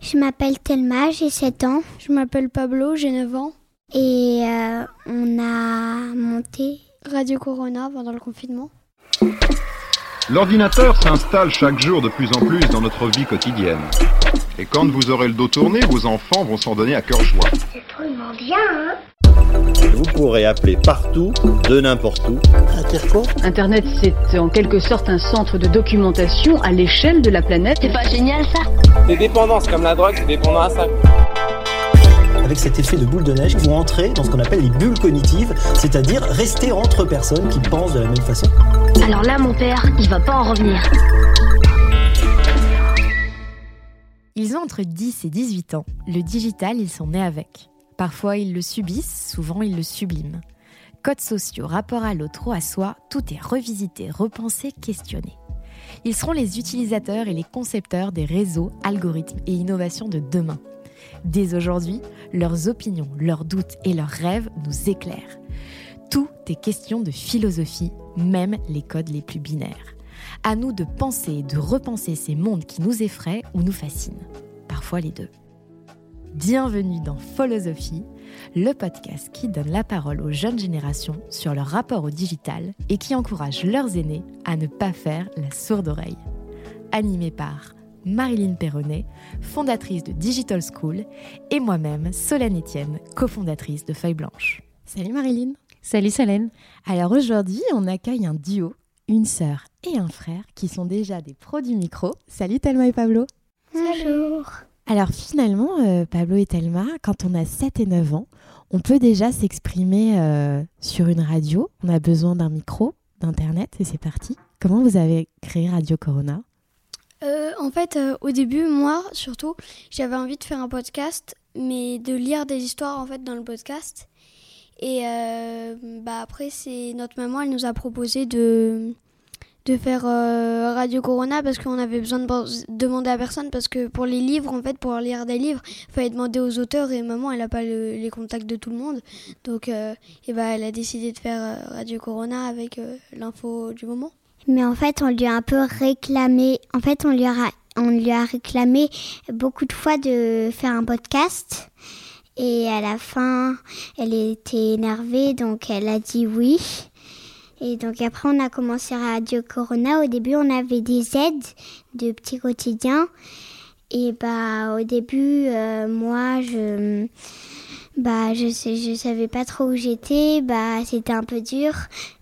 Je m'appelle Thelma, j'ai 7 ans. Je m'appelle Pablo, j'ai 9 ans. Et euh, on a monté Radio Corona pendant le confinement. L'ordinateur s'installe chaque jour de plus en plus dans notre vie quotidienne. Et quand vous aurez le dos tourné, vos enfants vont s'en donner à cœur joie. C'est drôlement bien, hein Vous pourrez appeler partout, de n'importe où. Internet, c'est en quelque sorte un centre de documentation à l'échelle de la planète. C'est pas génial ça? Des dépendances comme la drogue, c'est dépendant à ça. Avec cet effet de boule de neige, vous entrez dans ce qu'on appelle les bulles cognitives, c'est-à-dire rester entre personnes qui pensent de la même façon. Alors là, mon père, il va pas en revenir. Ils ont entre 10 et 18 ans. Le digital, ils sont nés avec. Parfois, ils le subissent, souvent, ils le subliment. Codes sociaux, rapport à l'autre ou à soi, tout est revisité, repensé, questionné. Ils seront les utilisateurs et les concepteurs des réseaux, algorithmes et innovations de demain. Dès aujourd'hui, leurs opinions, leurs doutes et leurs rêves nous éclairent. Tout est question de philosophie, même les codes les plus binaires. À nous de penser et de repenser ces mondes qui nous effraient ou nous fascinent. Parfois les deux. Bienvenue dans Philosophie, le podcast qui donne la parole aux jeunes générations sur leur rapport au digital et qui encourage leurs aînés à ne pas faire la sourde oreille. Animé par Marilyn Perronnet, fondatrice de Digital School, et moi-même, Solène Etienne, cofondatrice de Feuille Blanche. Salut Marilyn. Salut Solène. Alors aujourd'hui, on accueille un duo, une sœur et un frère qui sont déjà des pros du micro. Salut Thelma et Pablo. Bonjour. Alors finalement, euh, Pablo et Thelma, quand on a 7 et 9 ans, on peut déjà s'exprimer euh, sur une radio. On a besoin d'un micro, d'internet et c'est parti. Comment vous avez créé Radio Corona? Euh, en fait, au début, moi, surtout, j'avais envie de faire un podcast, mais de lire des histoires en fait dans le podcast. Et euh, bah après, c'est notre maman, elle nous a proposé de de faire euh, Radio Corona parce qu'on avait besoin de demander à personne parce que pour les livres, en fait, pour lire des livres, il fallait demander aux auteurs et maman, elle n'a pas le- les contacts de tout le monde, donc euh, et bah, elle a décidé de faire Radio Corona avec l'info du moment. Mais en fait, on lui a un peu réclamé. En fait, on lui a, on lui a réclamé beaucoup de fois de faire un podcast. Et à la fin, elle était énervée, donc elle a dit oui. Et donc après, on a commencé Radio Corona. Au début, on avait des aides de petits quotidiens. Et bah, au début, euh, moi, je, bah, je savais pas trop où j'étais. Bah, c'était un peu dur.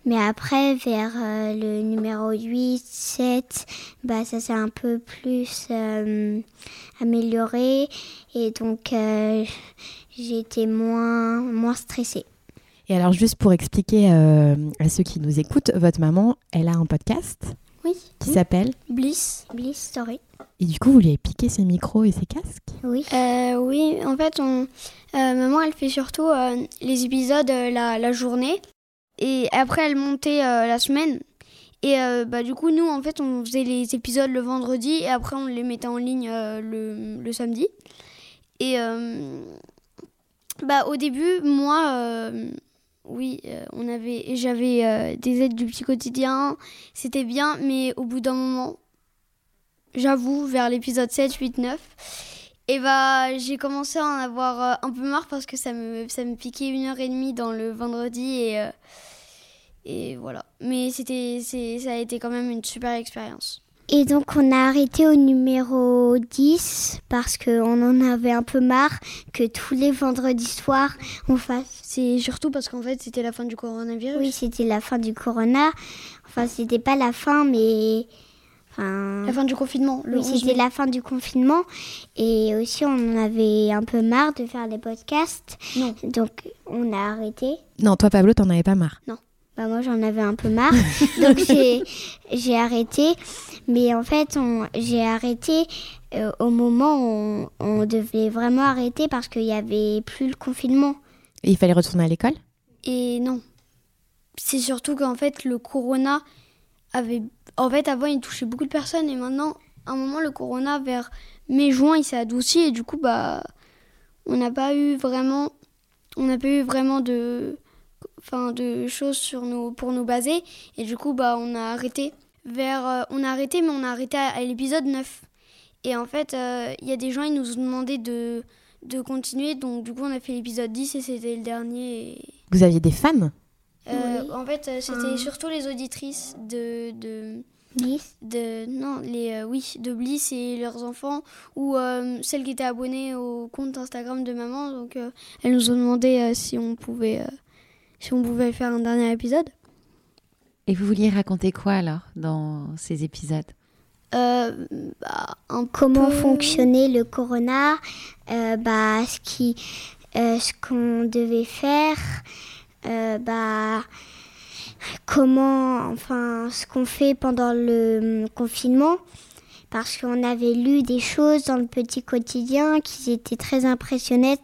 Mais après, vers euh, le numéro 8, 7, bah, ça s'est un peu plus euh, amélioré. Et donc, j'étais moins, moins stressée. Et alors juste pour expliquer euh, à ceux qui nous écoutent, votre maman, elle a un podcast Oui. qui s'appelle Bliss. Bliss Story. Et du coup, vous lui avez piqué ses micros et ses casques Oui. Euh, oui, en fait, on, euh, maman, elle fait surtout les épisodes la, la journée. Et après, elle montait la semaine. Et bah, du coup, nous, en fait, on faisait les épisodes le vendredi et après, on les mettait en ligne le, le samedi. Et bah, au début, moi, euh, oui, euh, on avait, j'avais euh, des aides du petit quotidien. C'était bien, mais au bout d'un moment, j'avoue, vers l'épisode 7, 8, 9, et bah, j'ai commencé à en avoir un peu marre parce que ça me, ça me piquait une heure et demie dans le vendredi et, et voilà. Mais c'était, ça a été quand même une super expérience. Et donc on a arrêté au numéro 10 parce qu'on en avait un peu marre que tous les vendredis soirs on fasse. C'est surtout parce qu'en fait c'était la fin du coronavirus. Oui, c'était la fin du corona. Enfin, c'était pas la fin, mais. Enfin, La fin du confinement, le oui, 11 c'était la fin du confinement. Et aussi, on en avait un peu marre de faire des podcasts. Non. Donc, on a arrêté. Non, toi Pablo, t'en avais pas marre. Non. Bah moi j'en avais un peu marre, donc j'ai arrêté. Mais en fait, j'ai arrêté euh, au moment où on, on devait vraiment arrêter parce qu'il y avait plus le confinement. Et il fallait retourner à l'école? Et non. C'est surtout qu'en fait, le corona avait. En fait, avant, il touchait beaucoup de personnes et maintenant, à un moment, le corona, vers mai-juin, il s'est adouci et du coup, bah. On n'a pas eu vraiment. On n'a pas eu vraiment de. Enfin, de choses sur nous, pour nous baser. Et du coup, bah, on a arrêté. Vers. euh, on a arrêté, mais on a arrêté à, à l'épisode 9. Et en fait, euh, il y a des gens, ils nous ont demandé de, de continuer. Donc, du coup, on a fait l'épisode 10 et c'était le dernier. et- Vous aviez des fans? Euh, Oui. En fait, c'était Un- surtout les auditrices de, de, Bliss? de non, les euh, oui, de Bliss et leurs enfants ou euh, celles qui étaient abonnées au compte Instagram de maman. Donc, euh, elles nous ont demandé euh, si on pouvait, euh, si on pouvait faire un dernier épisode. Et vous vouliez raconter quoi alors dans ces épisodes? Euh, bah, un Comment peu- fonctionnait le corona, euh, bah, ce qui, euh, ce qu'on devait faire, euh, bah, comment, enfin, ce qu'on fait pendant le confinement. Parce qu'on avait lu des choses dans le petit quotidien qui étaient très impressionnantes,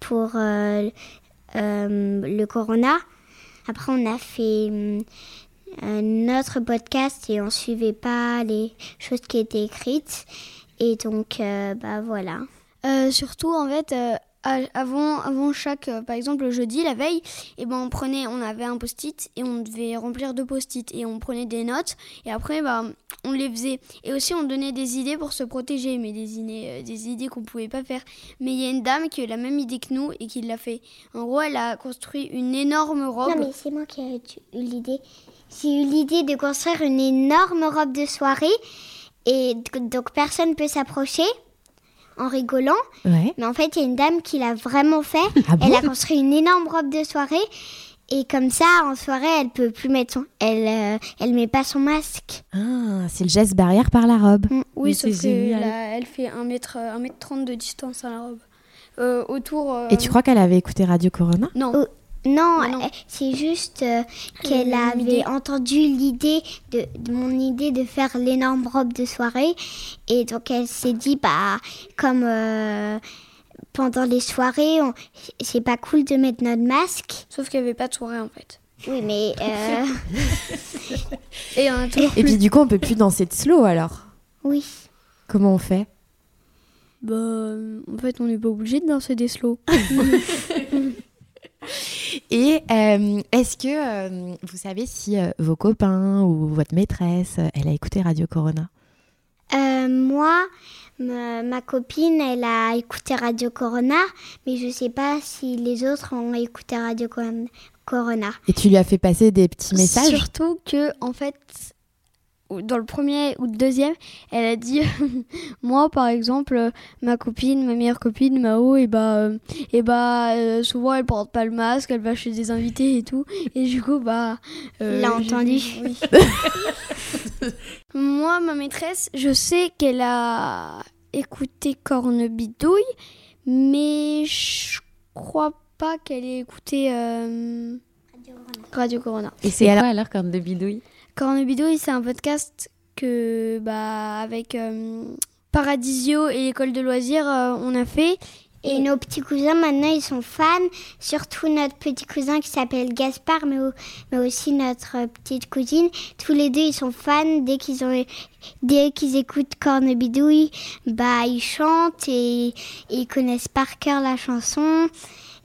pour euh, euh, le corona. Après, on a fait euh, notre podcast et on suivait pas les choses qui étaient écrites. Et donc, euh, bah voilà. Surtout, en fait, avant, avant chaque, euh, par exemple, le jeudi, la veille, et ben, on prenait, on avait un post-it et on devait remplir deux post-it et on prenait des notes et après, bah, on les faisait. Et aussi, on donnait des idées pour se protéger, mais des idées, euh, des idées qu'on pouvait pas faire. Mais il y a une dame qui a la même idée que nous et qui l'a fait. En gros, elle a construit une énorme robe. Non, mais c'est moi qui ai eu l'idée. J'ai eu l'idée de construire une énorme robe de soirée. Et donc, personne peut s'approcher en rigolant. Ouais. Mais en fait, il y a une dame qui l'a vraiment fait. Ah bon elle a construit une énorme robe de soirée. Et comme ça, en soirée, elle peut plus mettre son... Elle, euh, elle met pas son masque. Ah, c'est le geste barrière par la robe. Oui, Mais sauf c'est que là, elle fait 1 mètre, 1 mètre 30 de distance à la robe. Euh, autour. euh, Et tu crois qu'elle avait écouté Radio Corona? Non. Oh, Non, non. euh, c'est juste euh, Elle qu'elle avait entendu l'idée de, de mon idée de faire l'énorme robe de soirée et donc elle s'est dit bah comme euh, pendant les soirées on- c'est pas cool de mettre notre masque. Sauf qu'il n'y avait pas de soirée en fait. Oui mais euh, Et on a toujours Et puis du coup, on peut plus danser de slow alors. oui. Comment on fait? Bah, en fait, on n'est pas obligé de danser des slow. Et euh, est-ce que euh, vous savez si euh, vos copains ou votre maîtresse, elle a écouté Radio Corona? Euh, moi ma, ma copine elle a écouté Radio Corona mais je sais pas si les autres ont écouté Radio Cor- Corona. Et tu lui as fait passer des petits messages? Surtout que, en fait, dans le premier ou le deuxième, elle a dit Moi, par exemple, euh, ma copine, ma meilleure copine, Mao, et bah, euh, et bah euh, souvent elle porte pas le masque, elle va chez des invités et tout. Et du coup, bah. Il l'a entendu. oui. Moi, ma maîtresse, je sais qu'elle a écouté Cornebidouille, mais je crois pas qu'elle ait écouté euh, Radio Corona. Et c'est quoi alors- alors, Corne de Bidouille Cornebidouille, c'est un podcast que, bah, avec euh, Paradisio et l'école de loisirs, euh, on a fait. Et nos petits cousins, maintenant, ils sont fans. Surtout notre petit cousin qui s'appelle Gaspard, mais, au- mais aussi notre petite cousine. Tous les deux, ils sont fans. Dès qu'ils ont, dès qu'ils écoutent Cornebidouille, bah, ils chantent et, et ils connaissent par cœur la chanson.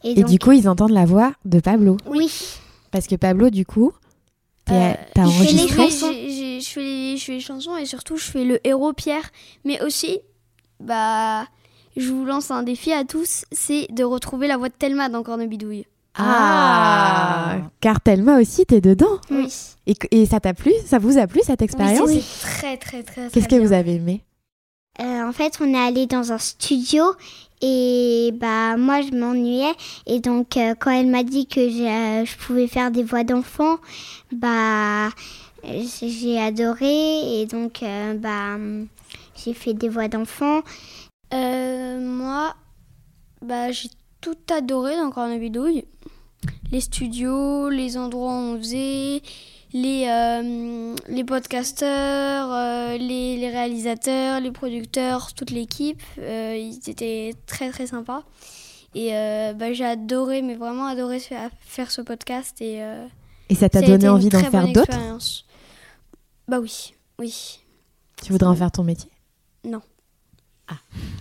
Et, Et donc, du coup, ils entendent la voix de Pablo. oui. Parce que Pablo, du coup, Euh, t'as Je enregistré. je fais les, je fais les chansons et surtout, je fais le héros Pierre. Mais aussi, bah, je vous lance un défi à tous c'est de retrouver la voix de Thelma dans Cornebidouille. Ah Car Thelma aussi, t'es dedans. Oui. Et, et ça t'a plu? Ça vous a plu cette expérience Oui, c'est très, très, très, Qu'est-ce très que vous avez aimé? Euh, en fait, on est allé dans un studio et bah moi je m'ennuyais et donc euh, quand elle m'a dit que j'ai- euh, je pouvais faire des voix d'enfants, bah j'ai adoré et donc euh, bah j'ai fait des voix d'enfants. Euh, moi, bah, j'ai tout adoré dans Cornebidouille. les studios, les endroits où on faisait, les, euh, les podcasteurs, euh, les, les réalisateurs, les producteurs, toute l'équipe. Euh, ils étaient très très sympas. Et euh, bah, j'ai adoré, mais vraiment adoré faire, faire ce podcast. Et, euh, Et ça t'a a donné envie d'en faire d'autres. Bah oui, oui. Tu voudrais en faire ton métier? Non.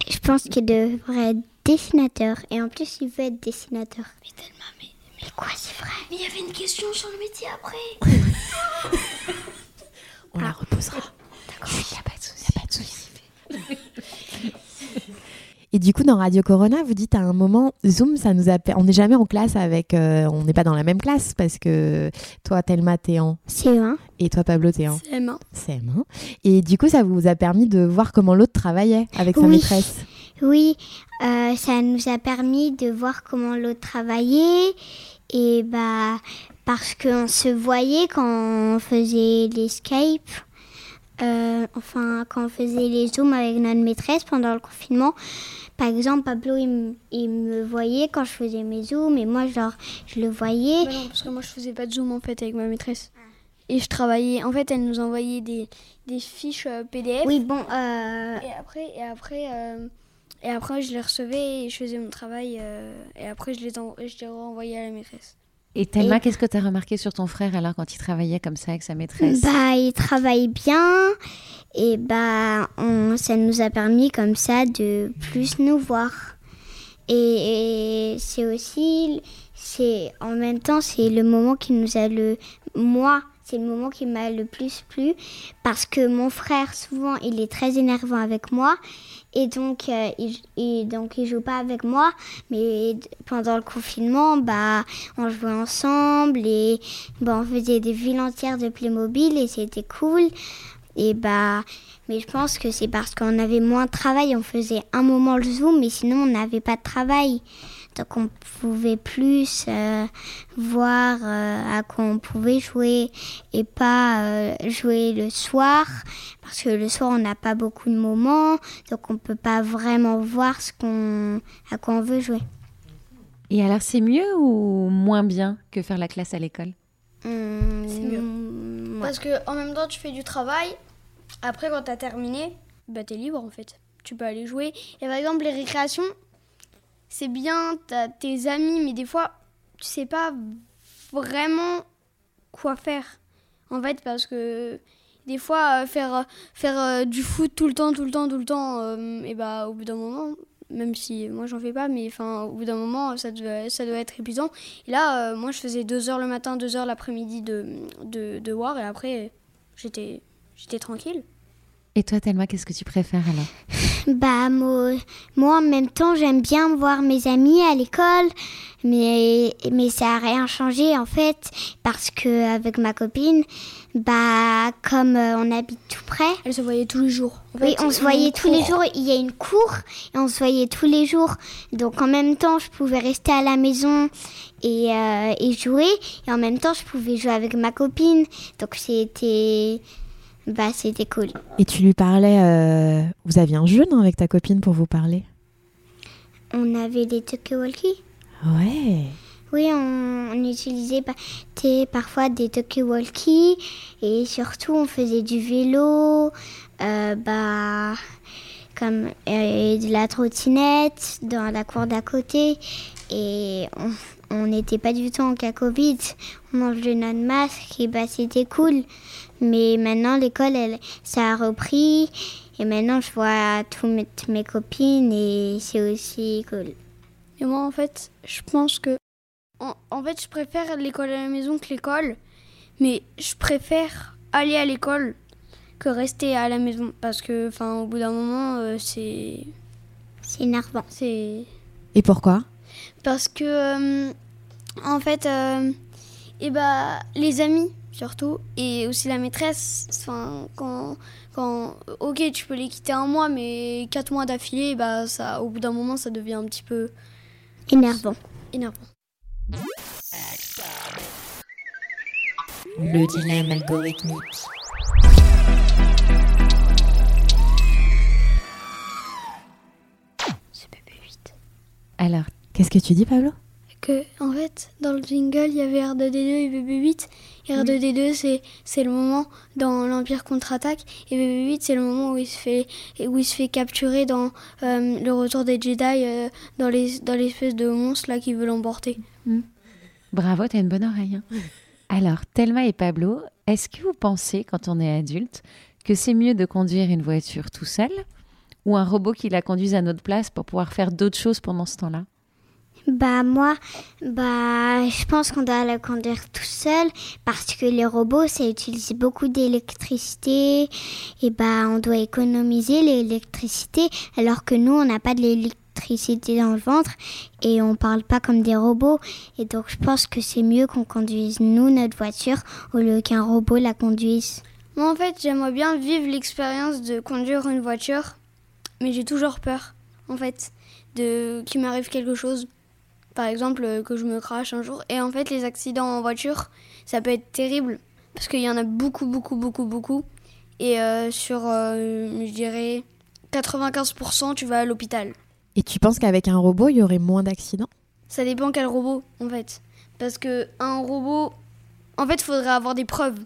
Je pense qu'il devrait être dessinateur. Et en plus, il veut être dessinateur. Mais tellement, mais quoi, c'est vrai Mais il y avait une question sur le métier après. On la reposera. D'accord, il n'y a pas de souci. Y a pas de souci. Et du coup, dans Radio Corona, vous dites à un moment, Zoom, ça nous a... On n'est jamais en classe avec... euh, on n'est pas dans la même classe parce que toi, Thelma, t'es en... CE1. Et toi, Pablo, t'es en... CM1. CM1. Et du coup, ça vous a permis de voir comment l'autre travaillait avec sa Oui. maîtresse? Oui, euh, ça nous a permis de voir comment l'autre travaillait. Et bah, parce qu'on se voyait quand on faisait les Skype. euh, enfin, quand on faisait les Zooms avec notre maîtresse pendant le confinement. Par exemple, Pablo, il, me- il me voyait quand je faisais mes Zooms. Et moi, genre, je le voyais. Bah non, parce que moi je faisais pas de zoom en fait avec ma maîtresse. Et je travaillais. En fait, elle nous envoyait des, des fiches euh, PDF. Oui, bon, euh, Et après, et après, euh, et après, je les recevais et je faisais mon travail. euh, et après, je les, en- je les renvoyais à la maîtresse. Et Thelma, Et- qu'est-ce que tu as remarqué sur ton frère alors quand il travaillait comme ça avec sa maîtresse? Bah, il travaille bien et bah, on, ça nous a permis comme ça de plus nous voir. Et, et c'est aussi, c'est en même temps, c'est le moment qui nous a le, moi, c'est le moment qui m'a le plus plu parce que mon frère souvent il est très énervant avec moi et donc euh, il, et donc il joue pas avec moi mais pendant le confinement bah on jouait ensemble et bah, on faisait des villes entières de Playmobil et c'était cool. Et bah mais je pense que c'est parce qu'on avait moins de travail on faisait un moment le zoom mais sinon on n'avait pas de travail donc on pouvait plus euh, voir euh, à quoi on pouvait jouer et pas euh, jouer le soir parce que le soir on n'a pas beaucoup de moments donc on peut pas vraiment voir ce qu'on à quoi on veut jouer. Et alors, c'est mieux ou moins bien que faire la classe à l'école? C'est mieux. Ouais. Parce que en même temps, tu fais du travail. Après, quand t'as terminé, bah t'es libre en fait. Tu peux aller jouer. Et par exemple, les récréations, c'est bien, t'as tes amis, mais des fois, tu sais pas vraiment quoi faire. En fait, parce que des fois, euh, faire, euh, faire euh, du foot tout le temps, tout le temps, tout le temps, et bah au bout d'un moment, même si moi j'en fais pas, mais enfin au bout d'un moment, ça doit, ça doit être épuisant. Et là, moi je faisais deux heures le matin, deux heures l'après-midi de, de, de war, et après j'étais tranquille. Et toi, Thelma, qu'est-ce que tu préfères alors? Bah moi, moi en même temps j'aime bien voir mes amis à l'école, mais mais ça a rien changé en fait parce que avec ma copine, bah comme euh, on habite tout près, Elle se voyait tous les jours. En oui on se voyait tous les jours. Il y a une cour et on se voyait tous les jours. Donc en même temps je pouvais rester à la maison et euh, et jouer et en même temps je pouvais jouer avec ma copine. Donc c'était bah c'était cool. Et tu lui parlais... euh, Vous aviez un jeu, non, avec ta copine pour vous parler? On avait des talkie-walkie. Ouais. Oui, on, on utilisait t'es- parfois des talkie-walkie et surtout on faisait du vélo, euh, bah, comme euh, de la trottinette dans la cour d'à côté et on- on n'était pas du tout en cas Covid. On enlevait notre masque et bah c'était cool. Mais maintenant l'école, elle, ça a repris et maintenant je vois tous mes, toutes mes copines et c'est aussi cool. Et moi, en fait, je pense que. En, en fait, je préfère l'école à la maison que l'école. Mais je préfère aller à l'école que rester à la maison. Parce que, enfin, au bout d'un moment, euh, c'est. C'est énervant. C'est. Et pourquoi? Parce que. euh, en fait. euh, et bah, les amis, surtout. Et aussi la maîtresse. Enfin, quand. Quand, ok, tu peux les quitter un mois, mais quatre mois d'affilée, bah, ça, au bout d'un moment, ça devient un petit peu Énervant. énervant. Le dilemme algorithmique. Alors, Qu'est-ce que tu dis, Pablo? Que, en fait, dans le jingle, il y avait R2D2 et BB8. Et R2D2, c'est, c'est le moment dans l'Empire contre-attaque. Et BB8, c'est le moment où il se fait, où il se fait capturer dans euh, le retour des Jedi, euh, dans, les, dans l'espèce de monstre là qui veut l'emporter. Bravo, t'as une bonne oreille. hein. Alors, Thelma et Pablo, est-ce que vous pensez, quand on est adulte, que c'est mieux de conduire une voiture tout seul ou un robot qui la conduise à notre place pour pouvoir faire d'autres choses pendant ce temps-là? Bah moi, bah je pense qu'on doit le conduire tout seul parce que les robots, ça utilise beaucoup d'électricité et bah on doit économiser l'électricité alors que nous, on n'a pas de l'électricité dans le ventre et on parle pas comme des robots et donc je pense que c'est mieux qu'on conduise nous notre voiture au lieu qu'un robot la conduise. Moi, en fait, j'aimerais bien vivre l'expérience de conduire une voiture, mais j'ai toujours peur, en fait, de qu'il m'arrive quelque chose. Par exemple, euh, que je me crache un jour. Et en fait, les accidents en voiture, ça peut être terrible, parce qu'il y en a beaucoup, beaucoup, beaucoup, beaucoup. Et euh, sur, euh, je dirais, 95%, tu vas à l'hôpital. Et tu penses qu'avec un robot, il y aurait moins d'accidents? Ça dépend quel robot, en fait. Parce que un robot, en fait, il faudrait avoir des preuves.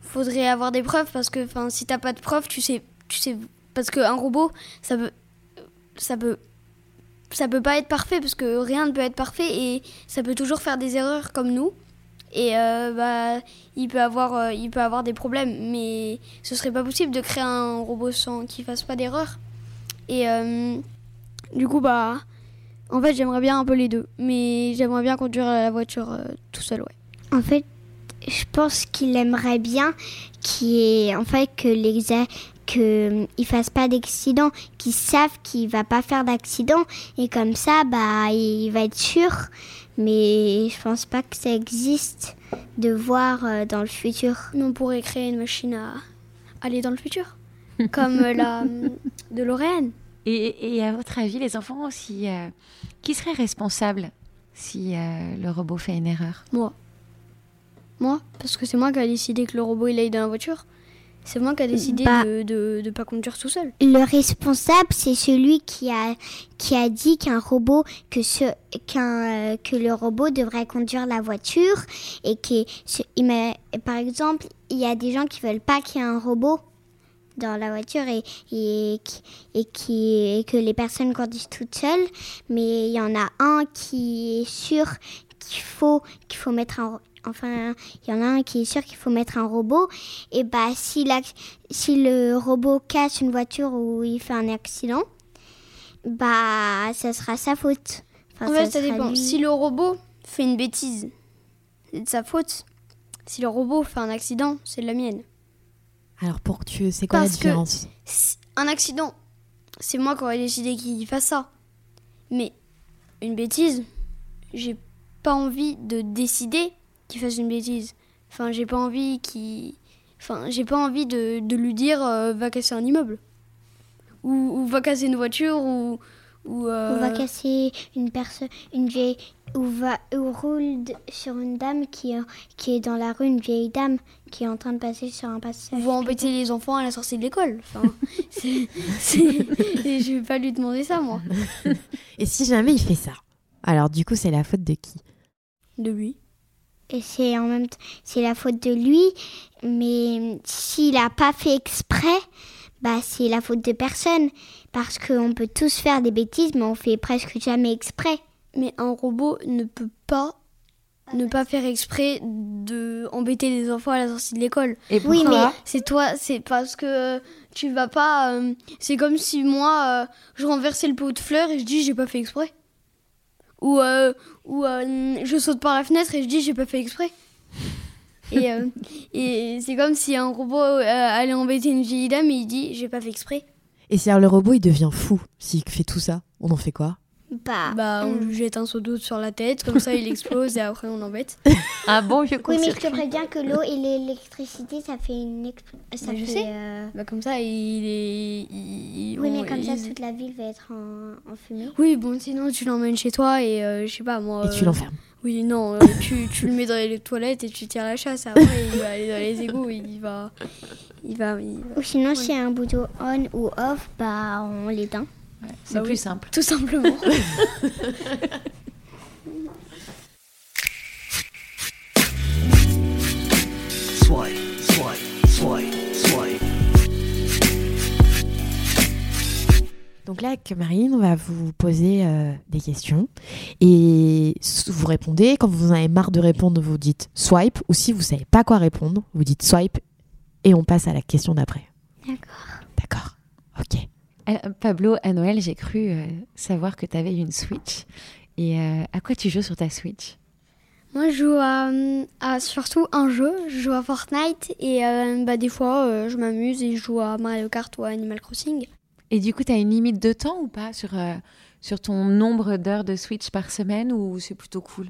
Faudrait avoir des preuves parce que, enfin, si t'as pas de preuves, tu sais, tu sais, parce qu'un robot, ça peut, ça peut, ça peut pas être parfait parce que rien ne peut être parfait et ça peut toujours faire des erreurs comme nous. Et euh, bah, il peut avoir, euh, il peut avoir des problèmes, mais ce serait pas possible de créer un robot sans qu'il fasse pas d'erreur. Et euh, du coup, bah, en fait, j'aimerais bien un peu les deux, mais j'aimerais bien conduire la voiture tout seul, ouais. En fait, je pense qu'il aimerait bien ait- en fait que les a- que il fasse pas d'accident, qu'ils savent qu'il va pas faire d'accident et comme ça bah il va être sûr. Mais je pense pas que ça existe de voir euh, dans le futur. On pourrait créer une machine à aller dans le futur, comme euh, la de Lorraine. et, et à votre avis, les enfants aussi, euh, qui serait responsable si euh, le robot fait une erreur? Moi. Moi, parce que c'est moi qui a décidé que le robot il aille dans la voiture. C'est moi qui a décidé Bah. de, de, de pas conduire tout seul. Le responsable, c'est celui qui a qui a dit qu'un robot que ce qu'un euh, que le robot devrait conduire la voiture et qui ce- il m'a- par exemple, il y a des gens qui veulent pas qu'il y ait un robot dans la voiture et, et, et, qui, et que les personnes conduisent toutes seules, mais il y en a un qui est sûr qu'il faut qu'il faut mettre un enfin il y en a un qui est sûr qu'il faut mettre un robot et bah si la, si le robot casse une voiture ou il fait un accident bah ça sera sa faute. Enfin, en fait, ça sera dépend. lui. Si le robot fait une bêtise, c'est de sa faute. Si le robot fait un accident, c'est de la mienne. Alors pour tu, c'est quoi Parce la que- différence Si- Un accident, c'est moi qui aurais décidé qu'il fasse ça. Mais une bêtise, j'ai pas envie de décider qu'il fasse une bêtise. Enfin, j'ai pas envie qu'il. Enfin, j'ai pas envie de, de lui dire euh, va casser un immeuble. Ou, ou va casser une voiture ou. Ou, euh, Ou va casser une personne, une vieille, ou va, ou roule sur une dame qui, est- qui est dans la rue, une vieille dame qui est en train de passer sur un passage. ou va embêter les enfants à la sortie de l'école. Enfin, c'est- je vais pas lui demander ça, moi. Et si jamais il fait ça Alors du coup, c'est la faute de qui? De lui. Et c'est en même temps, c'est la faute de lui, mais s'il a pas fait exprès, bah c'est la faute de personne, parce qu'on peut tous faire des bêtises, mais on fait presque jamais exprès. Mais un robot ne peut pas ne pas faire exprès de embêter les enfants à la sortie de l'école. Et Oui, mais- C'est toi, c'est parce que tu vas pas. euh, c'est comme si moi, euh, je renversais le pot de fleurs et je dis j'ai pas fait exprès. Ou, euh, ou euh, je saute par la fenêtre et je dis j'ai pas fait exprès. et euh, et c'est comme si un robot allait embêter une vieille dame et il dit j'ai pas fait exprès. Et si alors le robot il devient fou s'il fait tout ça, on en fait quoi? Bah, Bah, on lui jette un seau d'eau sur la tête, comme ça il explose et après on l'embête. Ah bon, je oui, mais je te préviens que l'eau et l'électricité, ça fait une, expl- ça Bah, je fait, sais. euh, Bah, comme ça il est. il- Oui, on- mais comme ça, toute la ville va être en, en fumée. Oui, bon, sinon tu l'emmènes chez toi et euh, je sais pas moi. Et tu euh, l'enfermes. Oui, non, euh, tu, tu le mets dans les toilettes et tu tires la chasse. Après, il va aller dans les égouts, il va. Il va. il va- Ou sinon, s'il y a un bouton on ou off, bah on l'éteint. C'est bah plus simple. Tout simplement. Donc là, avec Marine, on va vous poser euh, des questions et vous répondez. Quand vous en avez marre de répondre, vous dites swipe. Ou si vous ne savez pas quoi répondre, vous dites swipe et on passe à la question d'après. D'accord. D'accord. Ok. Euh, Pablo, à Noël, j'ai cru euh, savoir que tu avais une Switch. Et euh, à quoi tu joues sur ta Switch? Moi, je joue à, à surtout un jeu. Je joue à Fortnite et euh, bah, des fois, euh, je m'amuse et je joue à Mario Kart ou à Animal Crossing. Et du coup, tu as une limite de temps ou pas sur, euh, sur ton nombre d'heures de Switch par semaine ou c'est plutôt cool?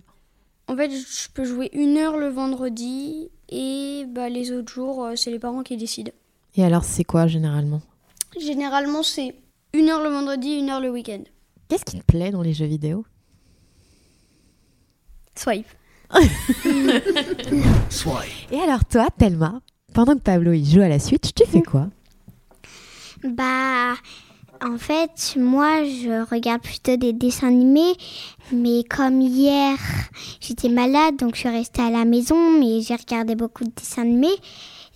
En fait, je peux jouer une heure le vendredi et bah, les autres jours, c'est les parents qui décident. Et alors, c'est quoi généralement? Généralement, c'est une heure le vendredi, une heure le week-end. Qu'est-ce qui te plaît dans les jeux vidéo? Swipe. Et alors, toi, Thelma, pendant que Pablo il joue à la Switch, tu fais quoi? Bah, en fait, moi, je regarde plutôt des dessins animés. Mais comme hier, j'étais malade, donc je suis restée à la maison, mais j'ai regardé beaucoup de dessins animés.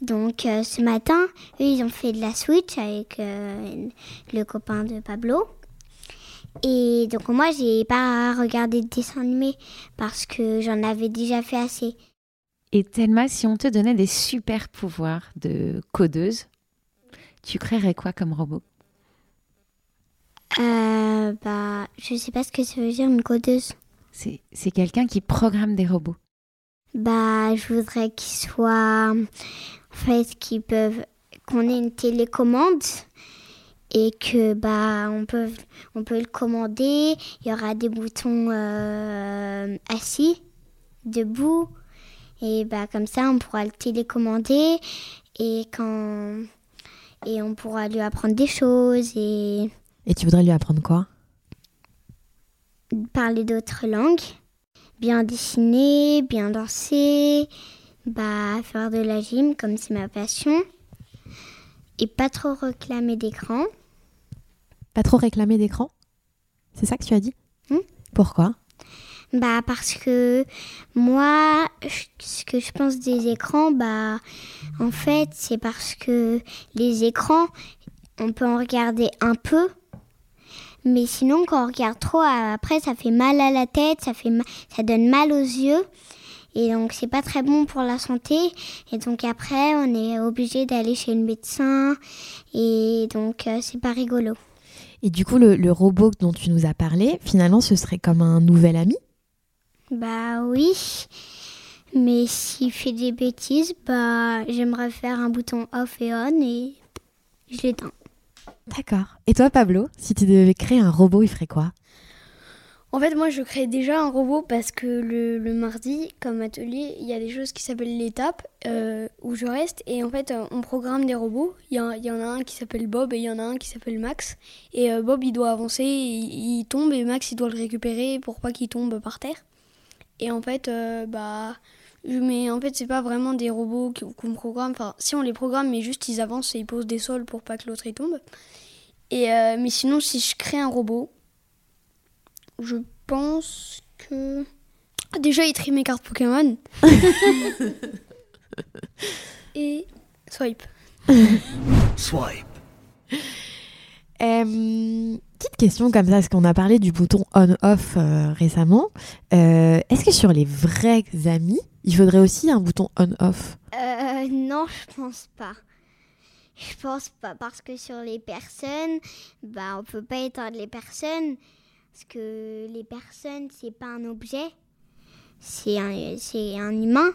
Donc euh, ce matin, eux, ils ont fait de la Switch avec euh, le copain de Pablo. Et donc moi, j'ai pas regardé de dessins animés parce que j'en avais déjà fait assez. Et Thelma, si on te donnait des super pouvoirs de codeuse, tu créerais quoi comme robot? Euh, bah, je sais pas ce que ça veut dire une codeuse. C'est c'est quelqu'un qui programme des robots. Bah, je voudrais qu'ils soient, en fait, qu'ils peuvent, qu'on ait une télécommande et que bah on peut, on peut le commander. Il y aura des boutons euh, assis, debout et bah comme ça on pourra le télécommander et quand et on pourra lui apprendre des choses et Et tu voudrais lui apprendre quoi? Parler d'autres langues, bien dessiner, bien danser, bah faire de la gym comme c'est ma passion et pas trop réclamer d'écran. Pas trop réclamer d'écran C'est ça que tu as dit Hmm. Pourquoi Bah parce que moi ce que je pense des écrans bah en fait c'est parce que les écrans on peut en regarder un peu mais sinon quand on regarde trop après ça fait mal à la tête, ça fait ma- ça donne mal aux yeux et donc c'est pas très bon pour la santé et donc après on est obligé d'aller chez le médecin et donc euh, c'est pas rigolo. Et du coup, le, le robot dont tu nous as parlé, finalement, ce serait comme un nouvel ami? Bah oui, mais s'il fait des bêtises, bah j'aimerais faire un bouton off et on et je l'éteins. D'accord. Et toi, Pablo, si tu devais créer un robot, il ferait quoi? En fait, moi, je crée déjà un robot parce que le, mardi, comme atelier, il y a des choses qui s'appellent l'étape euh, où je reste. Et en fait, euh, on programme des robots. Il y, en- y a un qui s'appelle Bob et il y en a un qui s'appelle Max. Et euh, Bob, il doit avancer, il, tombe et Max, il doit le récupérer pour pas qu'il tombe par terre. Et en fait, bah. Mais en fait, c'est pas vraiment des robots qu'on programme. Enfin, si on les programme, mais juste ils avancent et ils posent des sols pour pas que l'autre il tombe. Et mais sinon, si je crée un robot, je pense que. Ah, Déjà, il trie mes cartes Pokémon. Et swipe. Euh, Petite question comme ça, parce qu'on a parlé du bouton on-off euh, récemment. Euh, Est-ce que sur les vrais amis, il faudrait aussi un bouton on-off Euh, non, je pense pas. Je pense pas parce que sur les personnes, bah on peut pas éteindre les personnes parce que les personnes c'est pas un objet, c'est un c'est un humain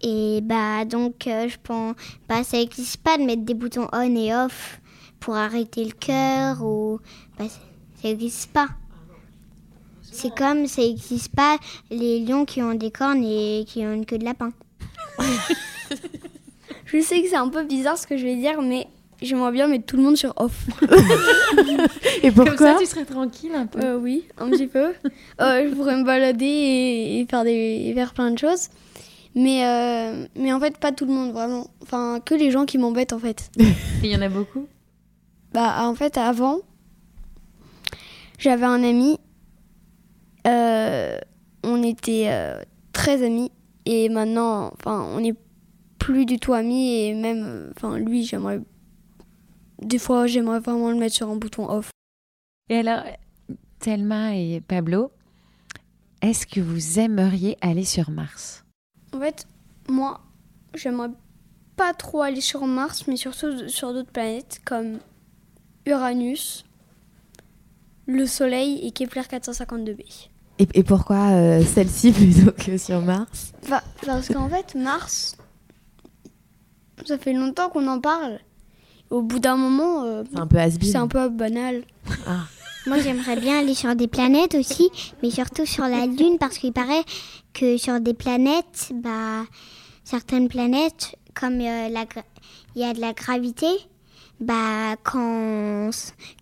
et bah donc euh, je pense bah ça existe pas de mettre des boutons on et off pour arrêter le cœur ou bah ça- ça existe pas. C'est comme ça existe pas les lions qui ont des cornes et qui ont une queue de lapin. Je sais que c'est un peu bizarre ce que je vais dire, mais j'aimerais bien mettre tout le monde sur off. Et Comme pourquoi ça, tu serais tranquille un peu. Euh, oui, un petit peu. Euh, je pourrais me balader et, et faire, des, et faire plein de choses. Mais, euh, mais en fait, pas tout le monde, vraiment. Enfin, que les gens qui m'embêtent, en fait. Il y en a beaucoup? Bah, en fait, avant, j'avais un ami. euh, on était euh, très amis. Et maintenant, enfin, on n'est plus du tout amis. Et même, enfin, lui, j'aimerais. Des fois, j'aimerais vraiment le mettre sur un bouton off. Et alors, Thelma et Pablo, est-ce que vous aimeriez aller sur Mars? En fait, moi, j'aimerais pas trop aller sur Mars, mais surtout sur d'autres planètes comme Uranus, le Soleil et Kepler 452b. Et, et pourquoi euh, celle-ci plutôt que sur Mars? Bah, parce qu'en fait, Mars, ça fait longtemps qu'on en parle. Au bout d'un moment, euh, C'est un peu has c'est un peu banal. Moi, j'aimerais bien aller sur des planètes aussi, mais surtout sur la Lune, parce qu'il paraît que sur des planètes, bah, certaines planètes, comme euh, la il y a de la gravité, bah, quand on,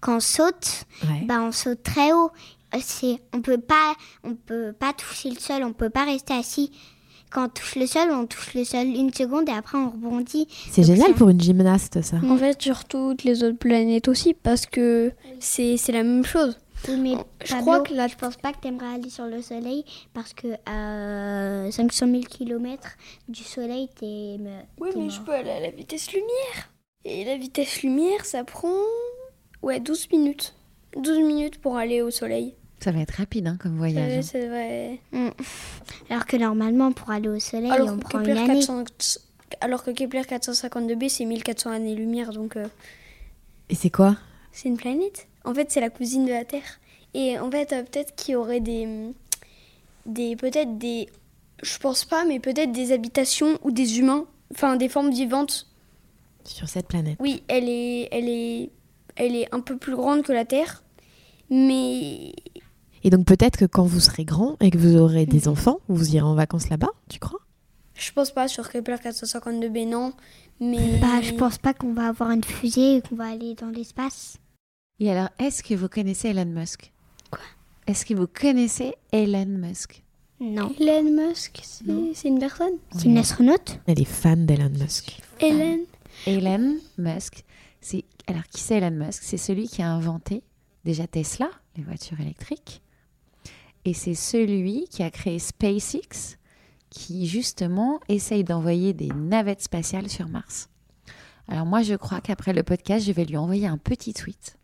quand on saute, Ouais. bah, on saute très haut. Euh, C'est, on peut pas, on peut pas toucher le sol, on peut pas rester assis. Quand on touche le sol, on touche le sol une seconde et après on rebondit. C'est génial ça- pour une gymnaste, ça. En fait, sur toutes les autres planètes aussi, parce que c'est c'est la même chose. Oui, mais Je Pablo, crois que la- je pense pas que tu aimerais aller sur le soleil parce que à 500 000 km du soleil, t'es. Oui, t'es mais mort. je peux aller à la vitesse lumière. Et la vitesse lumière, ça prend ouais, 12 minutes. 12 minutes pour aller au soleil. Ça va être rapide hein, comme voyage. hein. c'est vrai. Mm. Alors que normalement, pour aller au soleil, Alors on prend une Kepler année. 400 alors que Kepler 452b, c'est 1400 années-lumière, donc euh, Et c'est quoi? c'est une planète. En fait, c'est la cousine de la Terre. Et en fait, euh, peut-être qu'il y aurait des. des peut-être des. Je pense pas, mais peut-être des habitations ou des humains, enfin des formes vivantes. sur cette planète Oui, elle est, elle est, elle est un peu plus grande que la Terre, mais Et donc peut-être que quand vous serez grand et que vous aurez des enfants, vous irez en vacances là-bas, tu crois? Je pense pas sur Kepler 452b, non. Mais Bah, je pense pas qu'on va avoir une fusée et qu'on va aller dans l'espace. Et alors, est-ce que vous connaissez Elon Musk? Quoi? Est-ce que vous connaissez Elon Musk? Non. Elon Musk, c'est une personne. C'est une astronaute? Elle est fan d'Elon Musk. Hélène. Elon Musk, c'est alors qui c'est Elon Musk? C'est celui qui a inventé déjà Tesla, les voitures électriques, et c'est celui qui a créé SpaceX, qui justement essaye d'envoyer des navettes spatiales sur Mars. Alors moi, je crois qu'après le podcast, je vais lui envoyer un petit tweet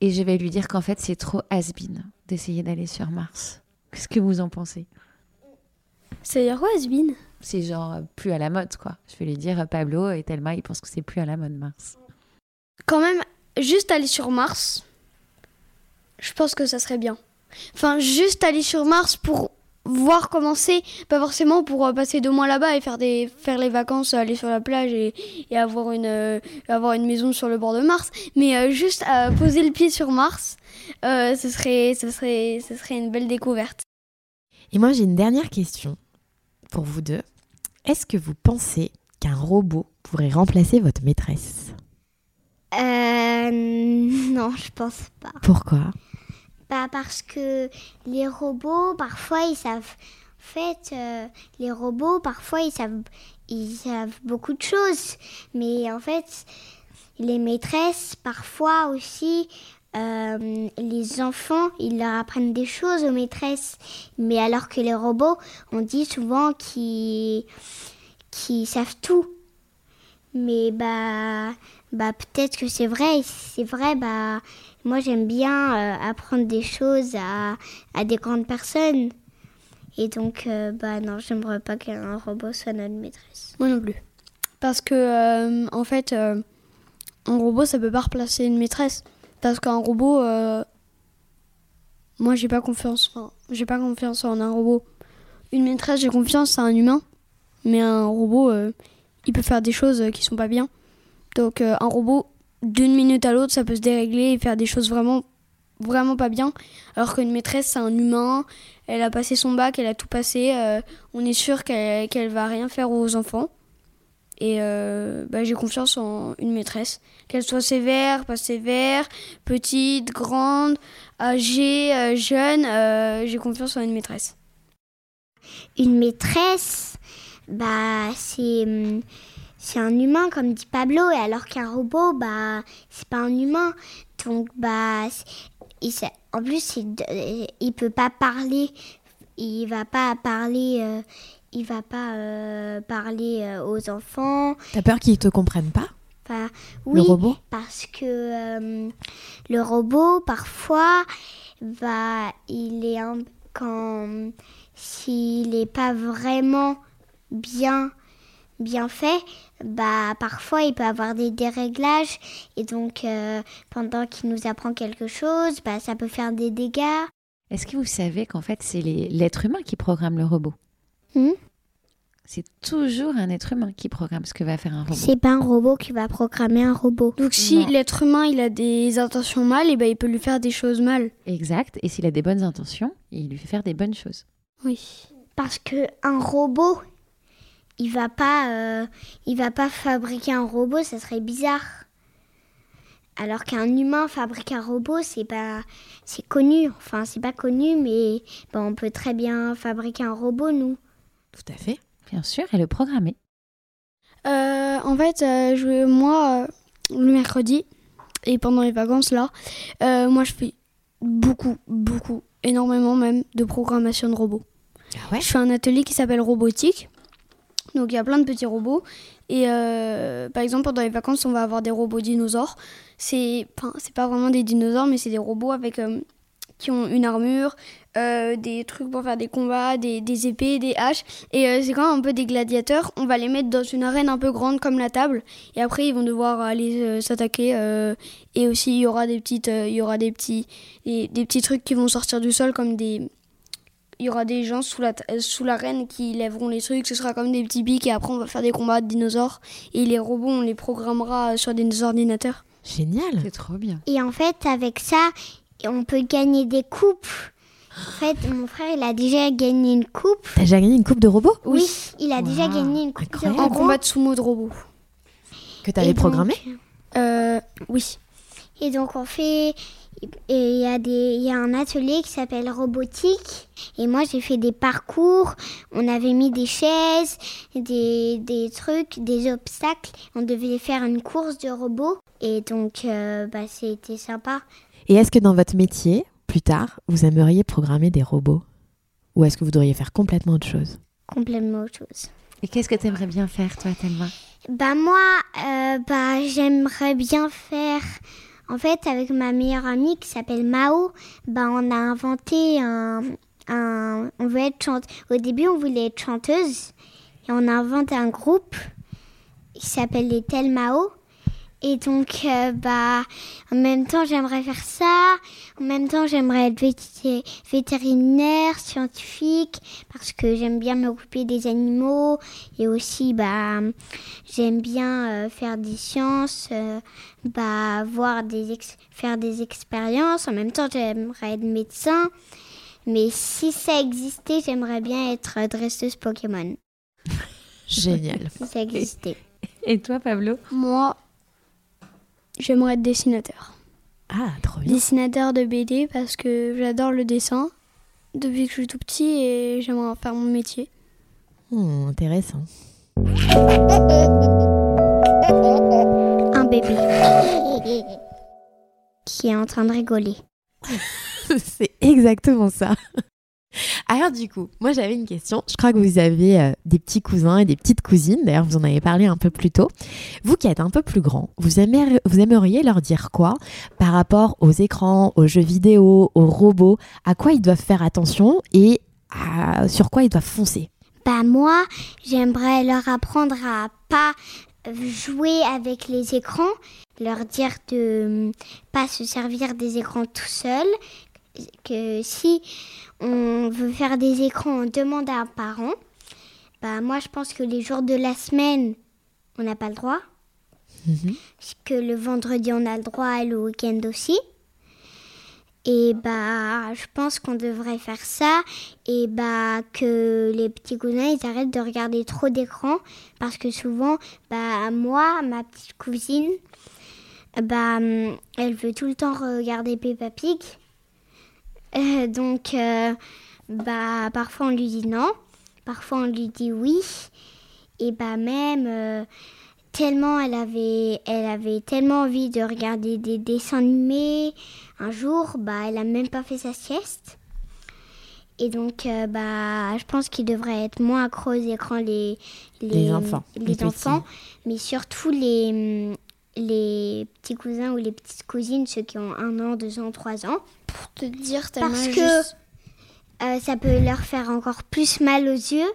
et je vais lui dire qu'en fait, c'est trop has-been d'essayer d'aller sur Mars. Qu'est-ce que vous en pensez? C'est-à-dire quoi, Asbin C'est genre euh, plus à la mode, quoi. Je vais lui dire, euh, Pablo et Thelma, ils pensent que c'est plus à la mode Mars. Quand même, juste aller sur Mars, je pense que ça serait bien. Enfin, juste aller sur Mars pour voir comment c'est, pas forcément pour euh, passer deux mois là-bas et faire des faire les vacances, aller sur la plage et, et avoir une euh, avoir une maison sur le bord de Mars, mais euh, juste euh, poser le pied sur Mars, euh, ce serait ce serait ce serait une belle découverte. Et moi j'ai une dernière question pour vous deux. Est-ce que vous pensez qu'un robot pourrait remplacer votre maîtresse? Euh. Non, je pense pas. Pourquoi? Bah, parce que les robots, parfois, ils savent. En fait, euh, les robots, parfois, ils savent, ils savent beaucoup de choses. Mais en fait, les maîtresses, parfois aussi, euh, les enfants, ils leur apprennent des choses aux maîtresses. Mais alors que les robots, on dit souvent qu'ils qu'ils savent tout. Mais bah, bah peut-être que c'est vrai. C'est vrai, bah moi j'aime bien euh, apprendre des choses à, des grandes personnes. Et donc, euh, bah non, j'aimerais pas qu'un robot soit notre maîtresse. Moi non plus. Parce que, euh, en fait, un robot, ça peut pas remplacer une maîtresse. Parce qu'un robot, moi, j'ai pas confiance. Enfin, j'ai pas confiance en un robot. Une maîtresse, j'ai confiance en un humain. Mais un robot, il peut faire des choses qui sont pas bien. Donc, un robot, d'une minute à l'autre, ça peut se dérégler et faire des choses vraiment, vraiment pas bien. Alors qu'une maîtresse, c'est un humain. Elle a passé son bac, elle a tout passé. euh, on est sûr qu'elle qu'elle va rien faire aux enfants. Et euh, bah, j'ai confiance en une maîtresse. Qu'elle soit sévère, pas sévère, petite, grande, âgée, euh, jeune, j'ai confiance en une maîtresse. Une maîtresse, bah c'est hum, c'est un humain comme dit Pablo, et alors qu'un robot, bah c'est pas un humain. Donc bah il, en plus il, il peut pas parler, il va pas parler, euh, il va pas euh, parler euh, aux enfants. T'as peur qu'ils te comprennent pas Le oui, robot? parce que le robot, parfois, va, il est un, quand s'il n'est pas vraiment bien bien fait, bah parfois il peut avoir des déréglages et donc euh, pendant qu'il nous apprend quelque chose, bah ça peut faire des dégâts. Est-ce que vous savez qu'en fait, c'est l'être humain qui programme le robot? Hmm? C'est toujours un être humain qui programme ce que va faire un robot. C'est pas un robot qui va programmer un robot. Donc si l'être humain il a des intentions mal, et ben il peut lui faire des choses mal. Exact. Et s'il a des bonnes intentions, il lui fait faire des bonnes choses. Oui. Parce que un robot, il va pas, euh, il va pas fabriquer un robot, ça serait bizarre. Alors qu'un humain fabrique un robot, c'est pas, c'est connu. Enfin, c'est pas connu, mais bon, on peut très bien fabriquer un robot, nous. Tout à fait. Bien sûr, et le programmer. Euh, en fait, euh, je, moi, euh, le mercredi et pendant les vacances là, euh, moi je fais beaucoup, beaucoup, énormément même de programmation de robots. Ah ouais? Je fais un atelier qui s'appelle robotique. Donc il y a plein de petits robots. Et euh, par exemple, pendant les vacances, on va avoir des robots dinosaures. C'est enfin, pas vraiment des dinosaures, mais c'est des robots avec euh, qui ont une armure, euh, des trucs pour faire des combats, des, épées, des haches. Et c'est quand même un peu des gladiateurs. On va les mettre dans une arène un peu grande comme la table. Et après, ils vont devoir aller s'attaquer. et aussi, il y aura des petites, il y aura des petits, des petits trucs qui vont sortir du sol comme des il y aura des gens sous la sous l'arène qui lèveront les trucs, ce sera comme des petits pics et après on va faire des combats de dinosaures et les robots on les programmera sur des ordinateurs. Génial. C'est trop bien. Et en fait, avec ça, on peut gagner des coupes. En fait, mon frère, il a déjà gagné une coupe. T'as déjà gagné une coupe de robot Oui, il a déjà gagné une coupe incroyable. de En robot. combat de sumo de robots. que t'avais donc- programmé? Euh, oui. Et donc on fait, et il y a des, il y a un atelier qui s'appelle robotique. Et moi j'ai fait des parcours. On avait mis des chaises, des, des trucs, des obstacles. On devait faire une course de robots. Et donc euh, bah, c'était sympa. Et est-ce que dans votre métier, plus tard, vous aimeriez programmer des robots? Ou est-ce que vous devriez faire complètement autre chose? Complètement autre chose. Et qu'est-ce que tu aimerais bien faire, toi, Thelma? Bah moi, euh, bah j'aimerais bien faire. En fait, avec ma meilleure amie qui s'appelle Mao, bah on a inventé un. On veut être. Au début, on voulait être chanteuse et on a inventé un groupe qui s'appelle les Tel Mao. Et donc, euh, bah, en même temps, j'aimerais faire ça. En même temps, j'aimerais être vété- vétérinaire, scientifique, parce que j'aime bien m'occuper des animaux. Et aussi, bah, j'aime bien euh, faire des sciences, euh, bah, voir des ex- faire des expériences. En même temps, j'aimerais être médecin. Mais si ça existait, j'aimerais bien être dresseuse Pokémon. Génial. Si ça existait. Et toi, Pablo? Moi, j'aimerais être dessinateur. Ah, trop bien. Dessinateur de BD parce que j'adore le dessin depuis que je suis tout petit et j'aimerais en faire mon métier. Hmm, intéressant. Un bébé qui est en train de rigoler. C'est exactement ça. Alors du coup, moi j'avais une question. Je crois que vous avez euh, des petits cousins et des petites cousines. D'ailleurs, vous en avez parlé un peu plus tôt. Vous qui êtes un peu plus grand, vous, aimeriez, leur dire quoi par rapport aux écrans, aux jeux vidéo, aux robots? À quoi ils doivent faire attention et sur quoi ils doivent foncer? Bah moi, j'aimerais leur apprendre à pas jouer avec les écrans, leur dire de pas se servir des écrans tout seul, que si on veut faire des écrans, on demande à un parent. Bah moi, je pense que les jours de la semaine, on n'a pas le droit. Mhm. que le vendredi on a le droit et le week-end aussi. Et bah, je pense qu'on devrait faire ça et bah que les petits cousins ils arrêtent de regarder trop d'écran parce que souvent, bah moi, ma petite cousine, bah elle veut tout le temps regarder Peppa Pig. Euh, donc, euh, bah parfois on lui dit non, parfois on lui dit oui et bah même. euh, tellement elle avait, elle avait tellement envie de regarder des dessins animés. Un jour, bah, elle a même pas fait sa sieste. Et donc, bah, je pense qu'ils devraient être moins accros aux écrans les, Les enfants, les enfants, mais surtout les, les petits cousins ou les petites cousines, ceux qui ont un an, deux ans, trois ans. Pour te dire, Parce que juste- euh, ça peut leur faire encore plus mal aux yeux.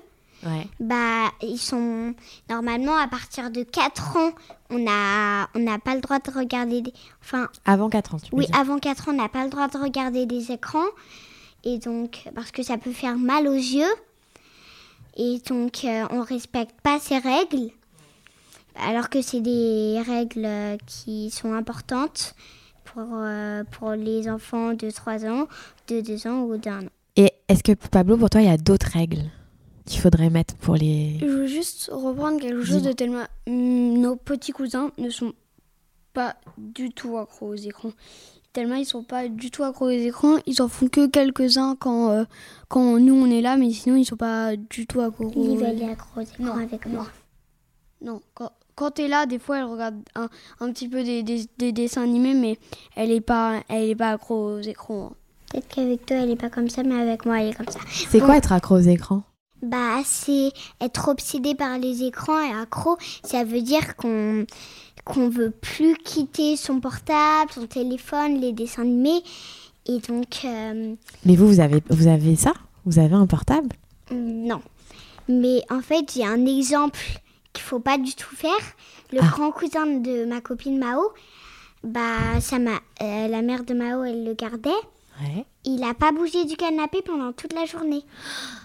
Ouais. Bah, ils sont normalement à partir de 4 ans, on n'a pas le droit de regarder des enfin Avant 4 ans, tu oui, dire. avant 4 ans, on n'a pas le droit de regarder des écrans et donc parce que ça peut faire mal aux yeux. Et donc euh, on respecte pas ces règles alors que c'est des règles euh, qui sont importantes pour euh, pour les enfants de 3 ans, de 2 ans ou d'un an. Et est-ce que Pablo, pour toi, il y a d'autres règles qu'il faudrait mettre pour les. Je veux juste reprendre quelque chose de tellement. Hum, Nos petits cousins ne sont pas du tout accros aux écrans. Tellement ils sont pas du tout accros aux écrans. Ils en font que quelques-uns quand, euh, quand nous on est là, mais sinon ils sont pas du tout accros. Ils veulent aller accro aux écrans Non, avec moi. Non, quand, quand t'es là, des fois elle regarde un, un petit peu des, des, des dessins animés, mais elle est pas, elle est pas accro aux écrans. hein. Peut-être qu'avec toi, elle est pas comme ça, mais avec moi, elle est comme ça. C'est quoi être accro aux écrans? Bah, c'est être obsédé par les écrans et accro. Ça veut dire qu'on qu'on veut plus quitter son portable, son téléphone, les dessins animés. Et donc, euh, Mais vous, vous avez, vous avez ça? Vous avez un portable? non. Mais en fait, j'ai un exemple qu'il faut pas du tout faire. Le Ah. grand cousin de ma copine Mao, bah, ça m'a, euh, la mère de Mao, elle le gardait. Ouais. Il n'a pas bougé du canapé pendant toute la journée.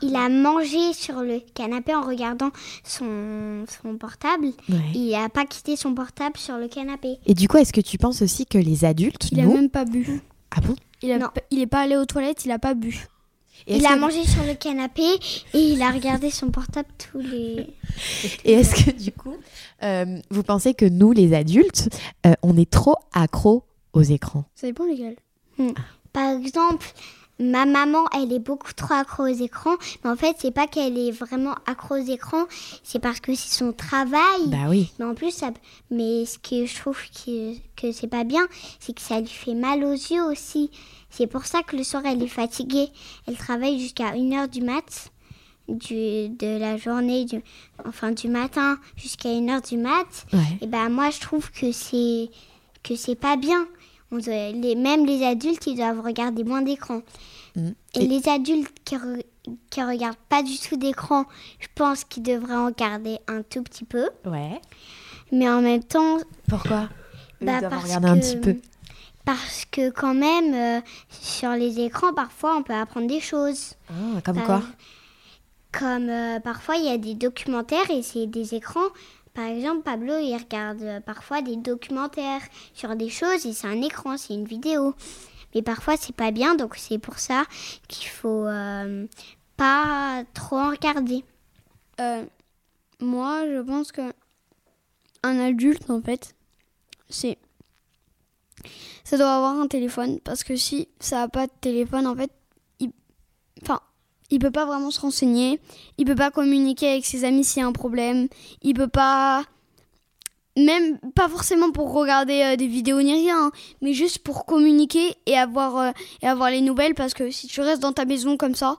Il a mangé sur le canapé en regardant son, son portable. Ouais. Il n'a pas quitté son portable sur le canapé. Et du coup, est-ce que tu penses aussi que les adultes, Il a nous... même pas bu. Ah bon? Il, a il est pas allé aux toilettes, il a pas bu. Et il a que- mangé sur le canapé et il a regardé son portable tous les... Et est-ce que du coup, euh, vous pensez que nous, les adultes, euh, on est trop accros aux écrans? Ça dépend lesquels. Par exemple, ma maman, elle est beaucoup trop accro aux écrans. Mais en fait, c'est pas qu'elle est vraiment accro aux écrans, c'est parce que c'est son travail. Bah oui. Mais en plus, ça... mais ce que je trouve que, que c'est pas bien, c'est que ça lui fait mal aux yeux aussi. C'est pour ça que le soir, elle est fatiguée. Elle travaille jusqu'à 1h du mat, du, de la journée, du, enfin du matin jusqu'à 1h du mat. Ouais. Et ben moi, je trouve que c'est que c'est pas bien. On doit- les, même les adultes, ils doivent regarder moins d'écran. Mm. Et, Et- les adultes qui, re- qui regardent pas du tout d'écran, je pense qu'ils devraient en regarder un tout petit peu. Ouais. Mais en même temps, Pourquoi? Ils bah, doivent parce regarder un petit que- peu. Parce que quand même, euh, sur les écrans, parfois, on peut apprendre des choses. Ah, comme quoi? Comme euh, parfois, il y a des documentaires et c'est des écrans. Par exemple, Pablo, il regarde euh, parfois des documentaires sur des choses et c'est un écran, c'est une vidéo. Mais parfois, c'est pas bien, donc c'est pour ça qu'il faut euh, pas trop en regarder. Euh, moi, je pense que un adulte, en fait, c'est ça doit avoir un téléphone parce que si ça a pas de téléphone, en fait, il peut pas vraiment se renseigner, il peut pas communiquer avec ses amis s'il y a un problème, il peut pas même pas forcément pour regarder euh, des vidéos ni rien, hein, mais juste pour communiquer et avoir euh, et avoir les nouvelles parce que si tu restes dans ta maison comme ça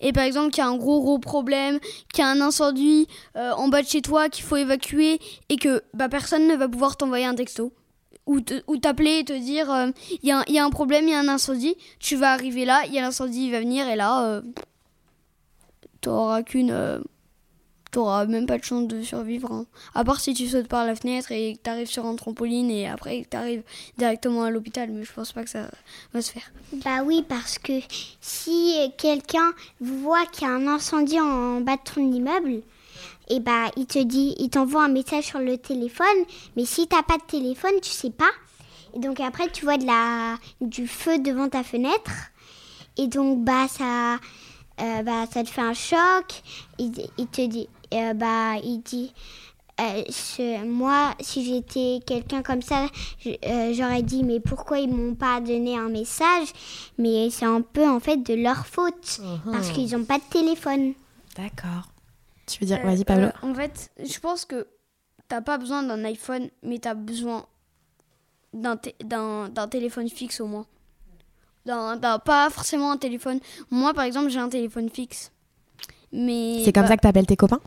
et par exemple qu'il y a un gros gros problème, qu'il y a un incendie euh, en bas de chez toi qu'il faut évacuer et que bah, personne ne va pouvoir t'envoyer un texto ou t'appeler et te dire il y, y a un problème, il y a un incendie, tu vas arriver là, il y a l'incendie, il va venir et là t'auras qu'une euh, t'auras même pas de chance de survivre hein. à part si tu sautes par la fenêtre et que t'arrives sur un trampoline et après que t'arrives directement à l'hôpital mais je pense pas que ça va se faire. Bah oui, parce que si quelqu'un voit qu'il y a un incendie en bas de ton immeuble, et bah il te dit, il t'envoie un message sur le téléphone, mais si t'as pas de téléphone, tu sais pas. Et donc après tu vois de la du feu devant ta fenêtre, et donc bah ça, euh, bah ça te fait un choc. Il, il te dit, euh, bah il dit. Euh, ce- moi, si j'étais quelqu'un comme ça, euh, j'aurais dit mais pourquoi ils m'ont pas donné un message? Mais c'est un peu en fait de leur faute parce qu'ils n'ont pas de téléphone. D'accord. Tu veux dire, Euh, vas-y Pablo. euh, en fait, je pense que t'as pas besoin d'un iPhone, mais t'as besoin d'un téléphone fixe au moins. D'un- d'un- pas forcément un téléphone. Moi, par exemple, j'ai un téléphone fixe. Mais c'est comme bah, ça que t'appelles tes copains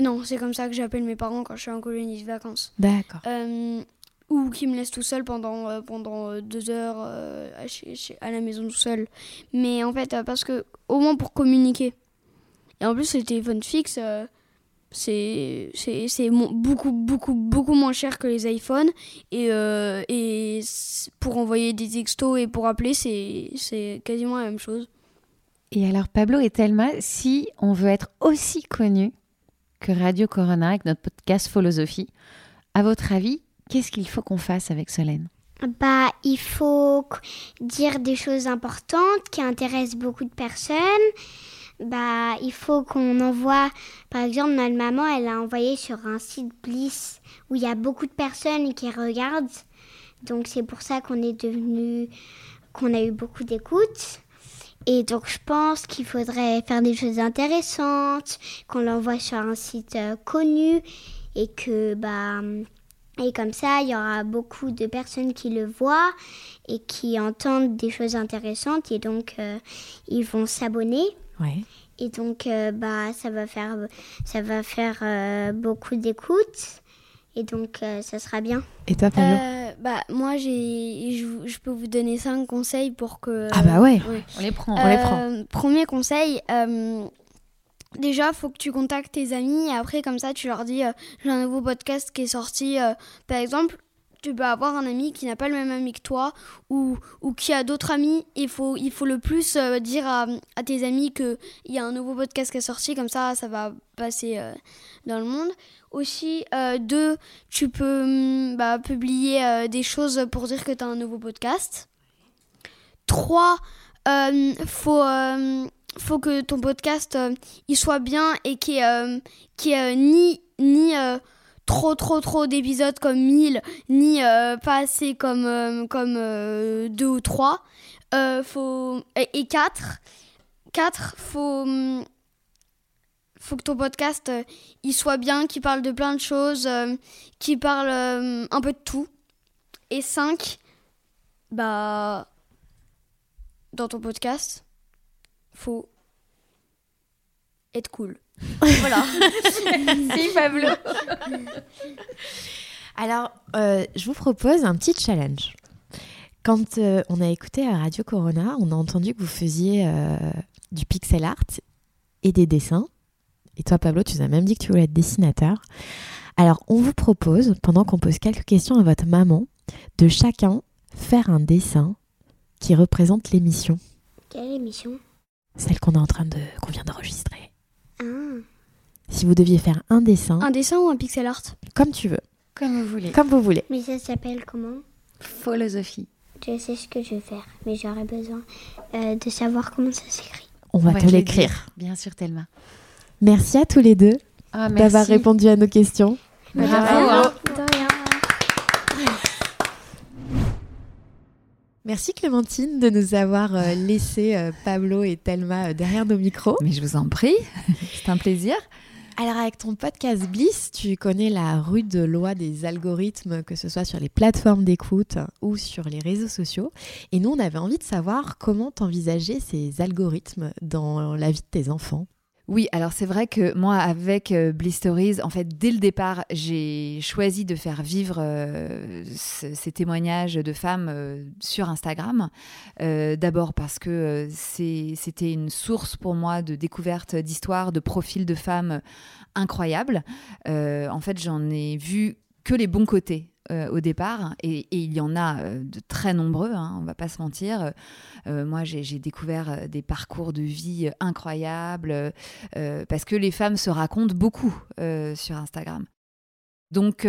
Non, c'est comme ça que j'appelle mes parents quand je suis en colonie de vacances. D'accord. Euh, ou qui me laisse tout seul pendant, euh, pendant euh, deux heures euh, à, chez- chez- à la maison tout seul. Mais en fait, parce que, au moins pour communiquer. Et en plus, le téléphone fixe, c'est c'est- c'est mo- beaucoup, beaucoup, beaucoup moins cher que les iPhones. Et, euh, et pour envoyer des textos et pour appeler, c'est c'est quasiment la même chose. Et alors, Pablo et Thelma, si on veut être aussi connu que Radio Corona avec notre podcast Philosophie, à votre avis, qu'est-ce qu'il faut qu'on fasse avec Solène? Bah, il faut dire des choses importantes qui intéressent beaucoup de personnes. Bah, il faut qu'on envoie, par exemple, notre maman, elle a envoyé sur un site Bliss où il y a beaucoup de personnes qui regardent. Donc c'est pour ça qu'on est devenu, qu'on a eu beaucoup d'écoutes. Et donc je pense qu'il faudrait faire des choses intéressantes, qu'on l'envoie sur un site euh, connu et que bah et comme ça, il y aura beaucoup de personnes qui le voient et qui entendent des choses intéressantes et donc euh, ils vont s'abonner. Ouais. Et donc euh, bah ça va faire ça va faire euh, beaucoup d'écoutes et donc euh, ça sera bien. Et toi, Pablo Euh, bah, moi, j'ai, je, je peux vous donner cinq conseils pour que. Ah bah ouais. On les prend. On les prend. Premier conseil, euh, déjà, faut que tu contactes tes amis et après, comme ça, tu leur dis euh, j'ai un nouveau podcast qui est sorti. euh, par exemple, tu peux avoir un ami qui n'a pas le même ami que toi ou, ou qui a d'autres amis. Il faut, il faut le plus euh, dire à, tes amis qu'il y a un nouveau podcast qui est sorti, comme ça, ça va passer euh, dans le monde. Aussi, euh, deux, tu peux hum, bah, publier des choses pour dire que tu as un nouveau podcast. Trois, faut, faut que ton podcast il soit bien et y ait, euh, ni, ni trop, trop, trop d'épisodes comme 1000, ni euh, pas assez comme, euh, comme euh, deux ou trois. Euh, faut, et, et quatre, quatre, faut, hum, faut que ton podcast euh, il soit bien, qu'il parle de plein de choses, euh, qu'il parle euh, un peu de tout. Et 5, bah, dans ton podcast, faut être cool. Voilà. Si, Pablo. Alors, euh, je vous propose un petit challenge. Quand euh, on a écouté à Radio Corona, on a entendu que vous faisiez euh, du pixel art et des dessins. Et toi, Pablo, tu nous as même dit que tu voulais être dessinateur. Alors, on vous propose, pendant qu'on pose quelques questions à votre maman, de chacun faire un dessin qui représente l'émission, Quelle émission? Celle qu'on est en train de, qu'on vient d'enregistrer. Ah. Si vous deviez faire un dessin, un dessin ou un pixel art comme tu veux, Comme vous voulez. comme vous voulez. Mais ça s'appelle comment? Philosophie. Je sais ce que je vais faire, mais j'aurais besoin euh, de savoir comment ça s'écrit. On va On va te l'écrire. Bien sûr, Thelma. Merci à tous les deux Ah, d'avoir répondu à nos questions. Bravo. Merci Clémentine de nous avoir euh, laissé euh, Pablo et Thelma euh, derrière nos micros. Mais je vous en prie, c'est un plaisir. Alors avec ton podcast Bliss, tu connais la rude loi des algorithmes, que ce soit sur les plateformes d'écoute ou sur les réseaux sociaux. Et nous, on avait envie de savoir comment t'envisageais ces algorithmes dans la vie de tes enfants. Oui, alors c'est vrai que moi, avec euh, Bliss Stories, en fait, dès le départ, j'ai choisi de faire vivre euh, ce- ces témoignages de femmes euh, sur Instagram. D'abord parce que c'était une source pour moi de découverte d'histoires, de profils de femmes incroyables. En fait, j'en ai vu que les bons côtés. euh, au départ, et, il y en a euh, de très nombreux, hein, on va pas se mentir. Euh, moi, j'ai découvert des parcours de vie incroyables, parce que les femmes se racontent beaucoup sur Instagram. Donc,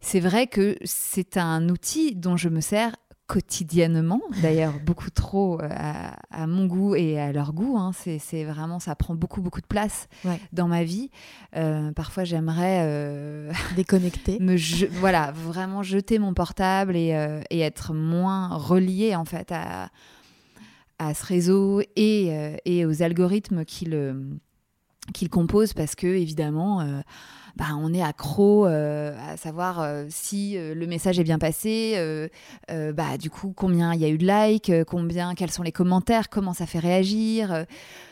c'est vrai que c'est un outil dont je me sers quotidiennement, d'ailleurs beaucoup trop euh, à, à mon goût et à leur goût. hein. C'est vraiment, ça prend beaucoup, beaucoup de place Ouais. dans ma vie. Euh, parfois, j'aimerais euh, Déconnectés. me je- voilà vraiment jeter mon portable et, euh, et être moins relié en fait à, à ce réseau et, et aux algorithmes qui le qu'il compose parce que évidemment euh, bah, on est accro euh, à savoir euh, si euh, le message est bien passé, bah, du coup combien il y a eu de likes, combien, quels sont les commentaires, comment ça fait réagir.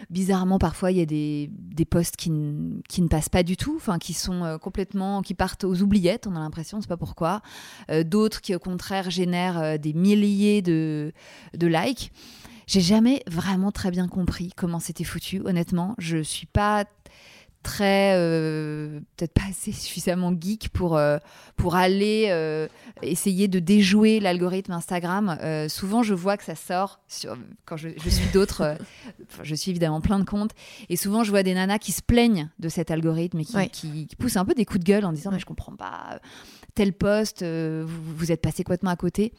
bizarrement parfois il y a des, des posts qui, qui ne passent pas du tout, qui sont complètement, qui partent aux oubliettes, on a l'impression, on sait pas pourquoi. D'autres qui au contraire génèrent des milliers de, de likes. J'ai jamais vraiment très bien compris comment c'était foutu, honnêtement. Je suis pas très euh, peut-être pas assez suffisamment geek pour euh, pour aller euh, essayer de déjouer l'algorithme Instagram. Souvent, je vois que ça sort sur, quand je, je suis d'autres. je suis évidemment plein de comptes et souvent je vois des nanas qui se plaignent de cet algorithme et qui, Ouais. qui- qui poussent un peu des coups de gueule en disant mais je comprends pas tel poste, vous, vous êtes passé complètement à côté.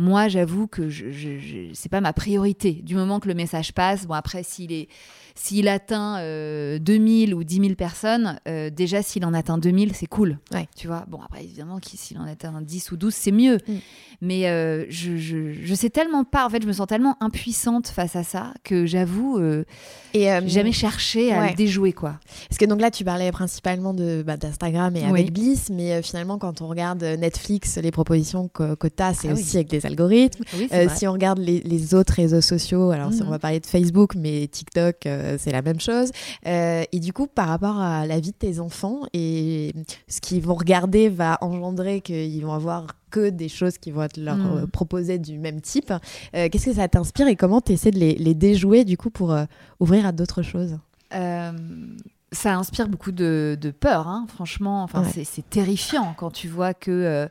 Moi, j'avoue que je, je, c'est pas ma priorité. Du moment que le message passe, bon après s'il est s'il atteint euh, 2000 ou 10 000 personnes, euh, déjà s'il en atteint 2000, c'est cool. Tu vois, bon après évidemment s'il en atteint 10 ou 12, c'est mieux. Mais euh, je, je, je sais tellement pas, en fait, je me sens tellement impuissante face à ça que j'avoue, euh, Et jamais cherché à ouais. le déjouer quoi. Parce que donc là, tu parlais principalement de bah, d'Instagram et Oui. avec Bliss, mais finalement, quand on regarde Netflix, les propositions que, que tu as, c'est Ah oui. aussi avec des algorithmes. Oui, si on regarde les, les autres réseaux sociaux, alors si on va parler de Facebook, mais TikTok, c'est la même chose. Euh, et du coup, par rapport à la vie de tes enfants et ce qu'ils vont regarder va engendrer qu'ils vont avoir que des choses qui vont être leur Mhm. euh, proposées du même type. Euh, Qu'est-ce que ça t'inspire et comment tu essaies de les, les déjouer du coup pour euh, ouvrir à d'autres choses? Euh, ça inspire beaucoup de, de peur, hein, franchement. Enfin, Ouais. c'est terrifiant quand tu vois que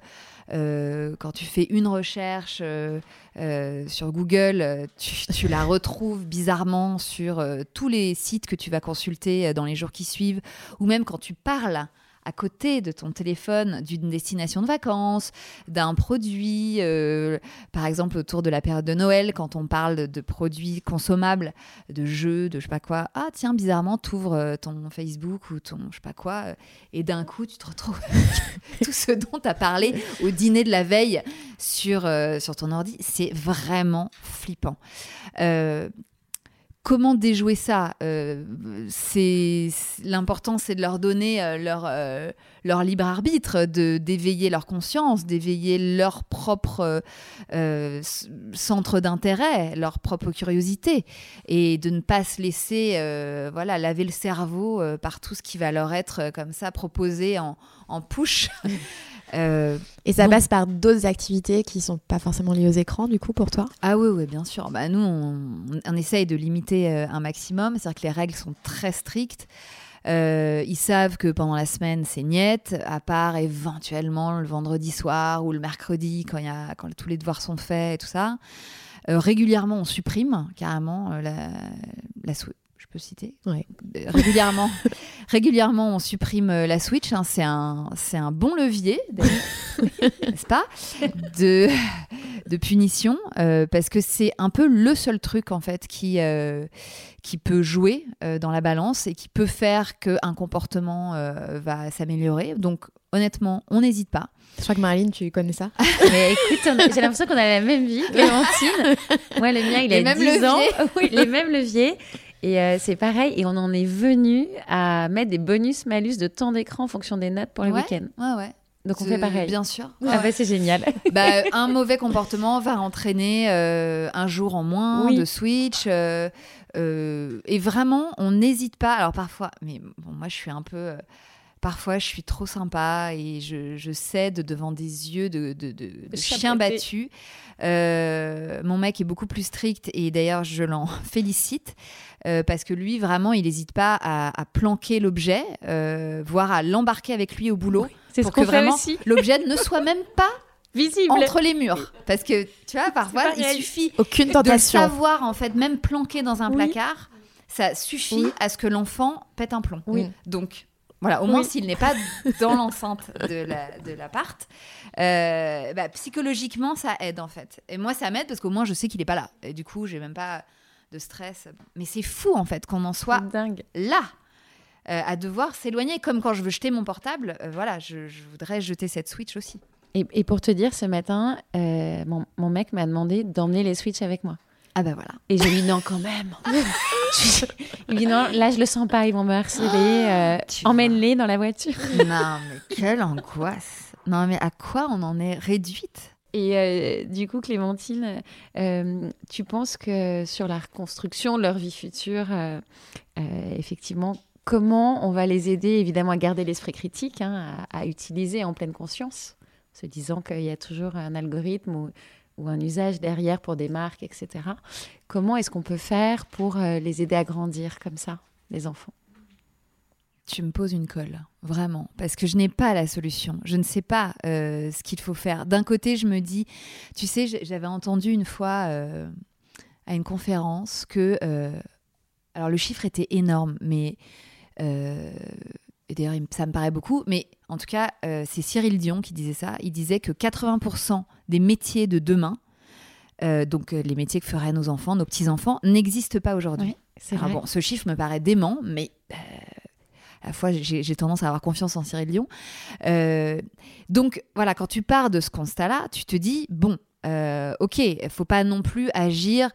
euh, quand tu fais une recherche euh, euh, sur Google, tu, la retrouves bizarrement sur tous les sites que tu vas consulter dans les jours qui suivent, ou même quand tu parles à côté de ton téléphone d'une destination de vacances, d'un produit, euh, par exemple autour de la période de Noël, quand on parle de, produits consommables, de jeux, de je sais pas quoi. Ah tiens, bizarrement, t'ouvres euh, ton Facebook ou ton je sais pas quoi, euh, et d'un coup tu te retrouves tout ce dont tu as parlé au dîner de la veille sur, ton ordi. C'est vraiment flippant. Comment déjouer ça Euh, C'est l'important, c'est de leur donner euh, leur euh, leur libre arbitre, de d'éveiller leur conscience, d'éveiller leur propre centre d'intérêt, leur propre curiosité, et de ne pas se laisser voilà laver le cerveau par tout ce qui va leur être comme ça proposé en, en push. Euh, Et ça bon. passe par d'autres activités qui sont pas forcément liées aux écrans, du coup, pour toi? Ah oui, oui, bien sûr. Bah, nous, on, on essaye de limiter euh, un maximum. C'est-à-dire que les règles sont très strictes. Euh, ils savent que pendant la semaine, c'est niette, à part éventuellement le vendredi soir ou le mercredi quand, il y a, quand tous les devoirs sont faits et tout ça. Euh, régulièrement, on supprime carrément euh, la, la peux citer Ouais. Euh, régulièrement, régulièrement, on supprime euh, la Switch. hein. c'est un, c'est un bon levier, n'est-ce pas, de, de punition, euh, parce que c'est un peu le seul truc en fait qui, euh, qui peut jouer euh, dans la balance et qui peut faire qu'un comportement va s'améliorer. Donc honnêtement, on n'hésite pas. Je crois que Marilyn, tu connais ça Mais écoute, a- j'ai l'impression qu'on a la même vie, Clémentine. Moi, le mien, il Les a mêmes 10 leviers. ans. Oui, les mêmes leviers. Et euh, c'est pareil. Et on en est venu à mettre des bonus-malus de temps d'écran en fonction des notes pour le Ouais, week-end. Ouais, ouais. Donc on fait pareil. Bien sûr. Ah bah c'est génial. Bah, un mauvais comportement va entraîner euh, un jour en moins Oui. de switch. euh, et vraiment, on n'hésite pas. Alors parfois, mais bon, moi je suis un peu. Parfois, je suis trop sympa et je, je cède devant des yeux de, de, de- de botté. battus. Euh, mon mec est beaucoup plus strict et d'ailleurs, je l'en félicite. euh, parce que lui, vraiment, il n'hésite pas à, à planquer l'objet, euh, voire à l'embarquer avec lui au boulot, C'est pour ce qu'on que fait vraiment aussi. l'objet ne soit même pas Visible. entre les murs. Parce que, tu vois, parfois, il suffit Aucune de le tentation. savoir, en fait, même planqué dans un Oui. placard, ça suffit Oui. à ce que l'enfant pète un plomb. Oui. Donc, voilà, au moins s'il n'est pas dans l'enceinte de la- de l'appart, euh, bah, psychologiquement, ça aide, en fait. Et moi, ça m'aide parce qu'au moins, je sais qu'il n'est pas là. Et du coup, j'ai même pas de stress. Mais c'est fou, en fait, qu'on en soit dingue. là. euh, à devoir s'éloigner, comme quand je veux jeter mon portable, euh, voilà, je, je voudrais jeter cette Switch aussi. Et, et pour te dire, ce matin, mon, mon mec m'a demandé d'emmener les Switch avec moi. Ah bah voilà. Et je lui dis non quand même. il dit non, là je le sens pas, ils vont me harceler. Euh, Emmène-les dans la voiture. non mais quelle angoisse. Non mais à quoi on en est réduite? Et euh, du coup, Clémentine, euh, tu penses que sur la reconstruction de leur vie future, effectivement, comment on va les aider évidemment à garder l'esprit critique, hein, à, à, utiliser en pleine conscience, se disant qu'il y a toujours un algorithme ou ou un usage derrière pour des marques, etc. Comment est-ce qu'on peut faire pour euh, les aider à grandir comme ça, les enfants? Tu me poses une colle, vraiment, parce que je n'ai pas la solution. Je ne sais pas euh, ce qu'il faut faire. D'un côté, je me dis, tu sais, j'avais entendu une fois euh, à une conférence que, alors le chiffre était énorme, mais et d'ailleurs ça me paraît beaucoup, mais en tout cas, c'est Cyril Dion qui disait ça. Il disait que 80% des métiers de demain, euh, donc euh, les métiers que feraient nos enfants, nos petits-enfants, n'existent pas aujourd'hui. bon, ce chiffre me paraît dément, mais euh, à la fois j'ai tendance à avoir confiance en Cyril Lyon. donc voilà, quand tu pars de ce constat-là, tu te dis, bon, ok, il faut pas non plus agir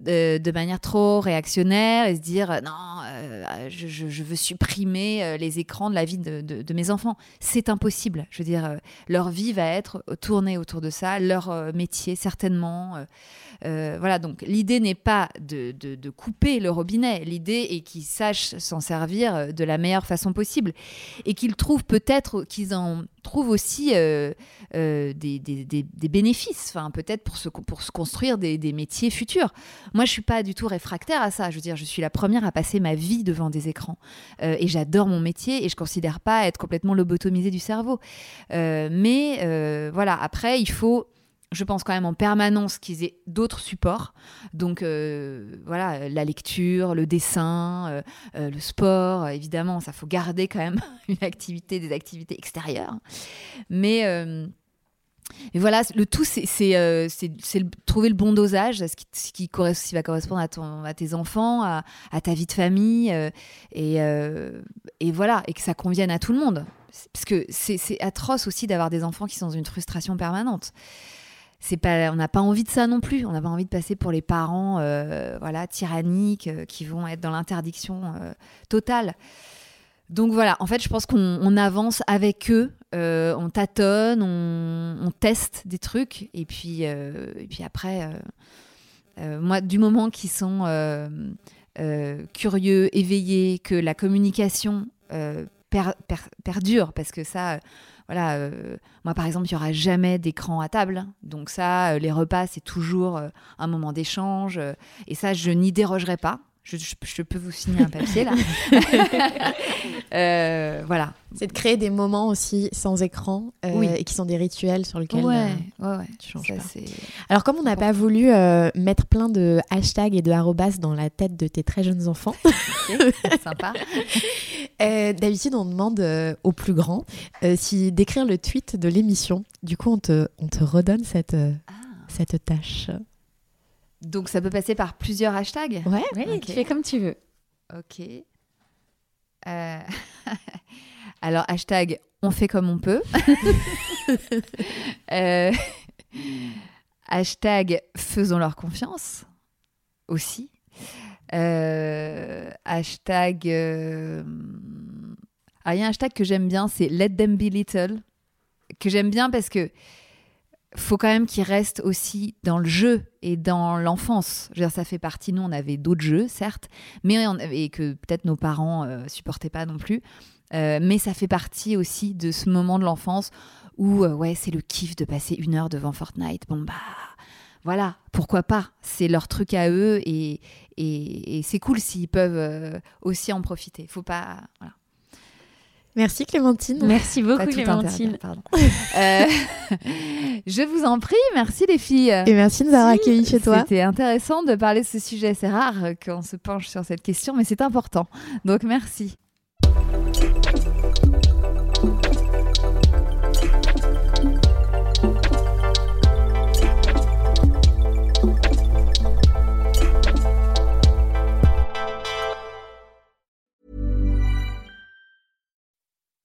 de, manière trop réactionnaire et se dire euh, non, euh, je, veux supprimer euh, les écrans de la vie de, mes enfants. C'est impossible. Je veux dire, leur vie va être tournée autour de ça, leur métier certainement. Voilà, donc l'idée n'est pas de, couper le robinet. L'idée est qu'ils sachent s'en servir de la meilleure façon possible et qu'ils trouvent peut-être qu'ils en trouvent aussi des, bénéfices, enfin, peut-être pour se, pour se construire des, métiers futurs. Moi, je suis pas du tout réfractaire à ça. Je veux dire, je suis la première à passer ma vie devant des écrans. Euh, et j'adore mon métier et je considère pas être complètement lobotomisée du cerveau. Euh, mais euh, voilà, après, il faut je pense quand même en permanence qu'ils aient d'autres supports. Donc voilà, la lecture, le dessin, le sport, évidemment, ça faut garder quand même une activité, des activités extérieures. Mais voilà, le tout, c'est euh, trouver le bon dosage, ce qui, va correspondre à, tes enfants, à, ta vie de famille, euh, euh, et, voilà, et que ça convienne à tout le monde. Parce que c'est atroce aussi d'avoir des enfants qui sont dans une frustration permanente. Pas, on n'a pas envie de ça non plus. On n'a pas envie de passer pour les parents, voilà, tyranniques, qui vont être dans l'interdiction totale. Donc voilà, en fait, je pense qu'on avance avec eux, euh, on tâtonne, on, teste des trucs, et puis, euh, et puis après, euh, moi, du moment qu'ils sont curieux, éveillés, que la communication perdure, parce que ça, voilà, moi par exemple, il n'y aura jamais d'écran à table, donc ça, les repas, c'est toujours un moment d'échange, et ça, je n'y dérogerai pas. Je, peux vous signer un papier là. Euh, voilà. C'est de créer des moments aussi sans écran euh, et qui sont des rituels sur lesquels ouais, euh, ouais, tu changes pas. Alors comme on n'a pas voulu mettre plein de hashtags et de arrobas dans la tête de tes très jeunes enfants, sympa. D'habitude on demande aux plus grands si d'écrire le tweet de l'émission. Du coup on te, on te redonne cette, ah. cette tâche. Donc ça peut passer par plusieurs hashtags? Ouais, oui, tu fais comme tu veux. Ok. Euh, alors, hashtag on fait comme on peut. Euh, hashtag faisons leur confiance aussi. Euh, hashtag. Ah, il y a un hashtag que j'aime bien, c'est Let them be little. Que j'aime bien parce que faut quand même qu'il reste aussi dans le jeu et dans l'enfance. Ça fait partie. Nous, on avait d'autres jeux, certes, mais on, et que peut-être nos parents euh, supportaient pas non plus. Euh, mais ça fait partie aussi de ce moment de l'enfance où, euh, ouais, c'est le kiff de passer une heure devant Fortnite. Bon, bah, voilà, pourquoi pas? C'est leur truc à eux et, et, c'est cool s'ils peuvent aussi en profiter. Faut pas. Merci Clémentine. Merci beaucoup Clémentine. Euh, je vous en prie, merci les filles. Et merci de nous avoir accueillis chez toi. C'était intéressant de parler de ce sujet. C'est rare qu'on se penche sur cette question, mais c'est important. Donc merci.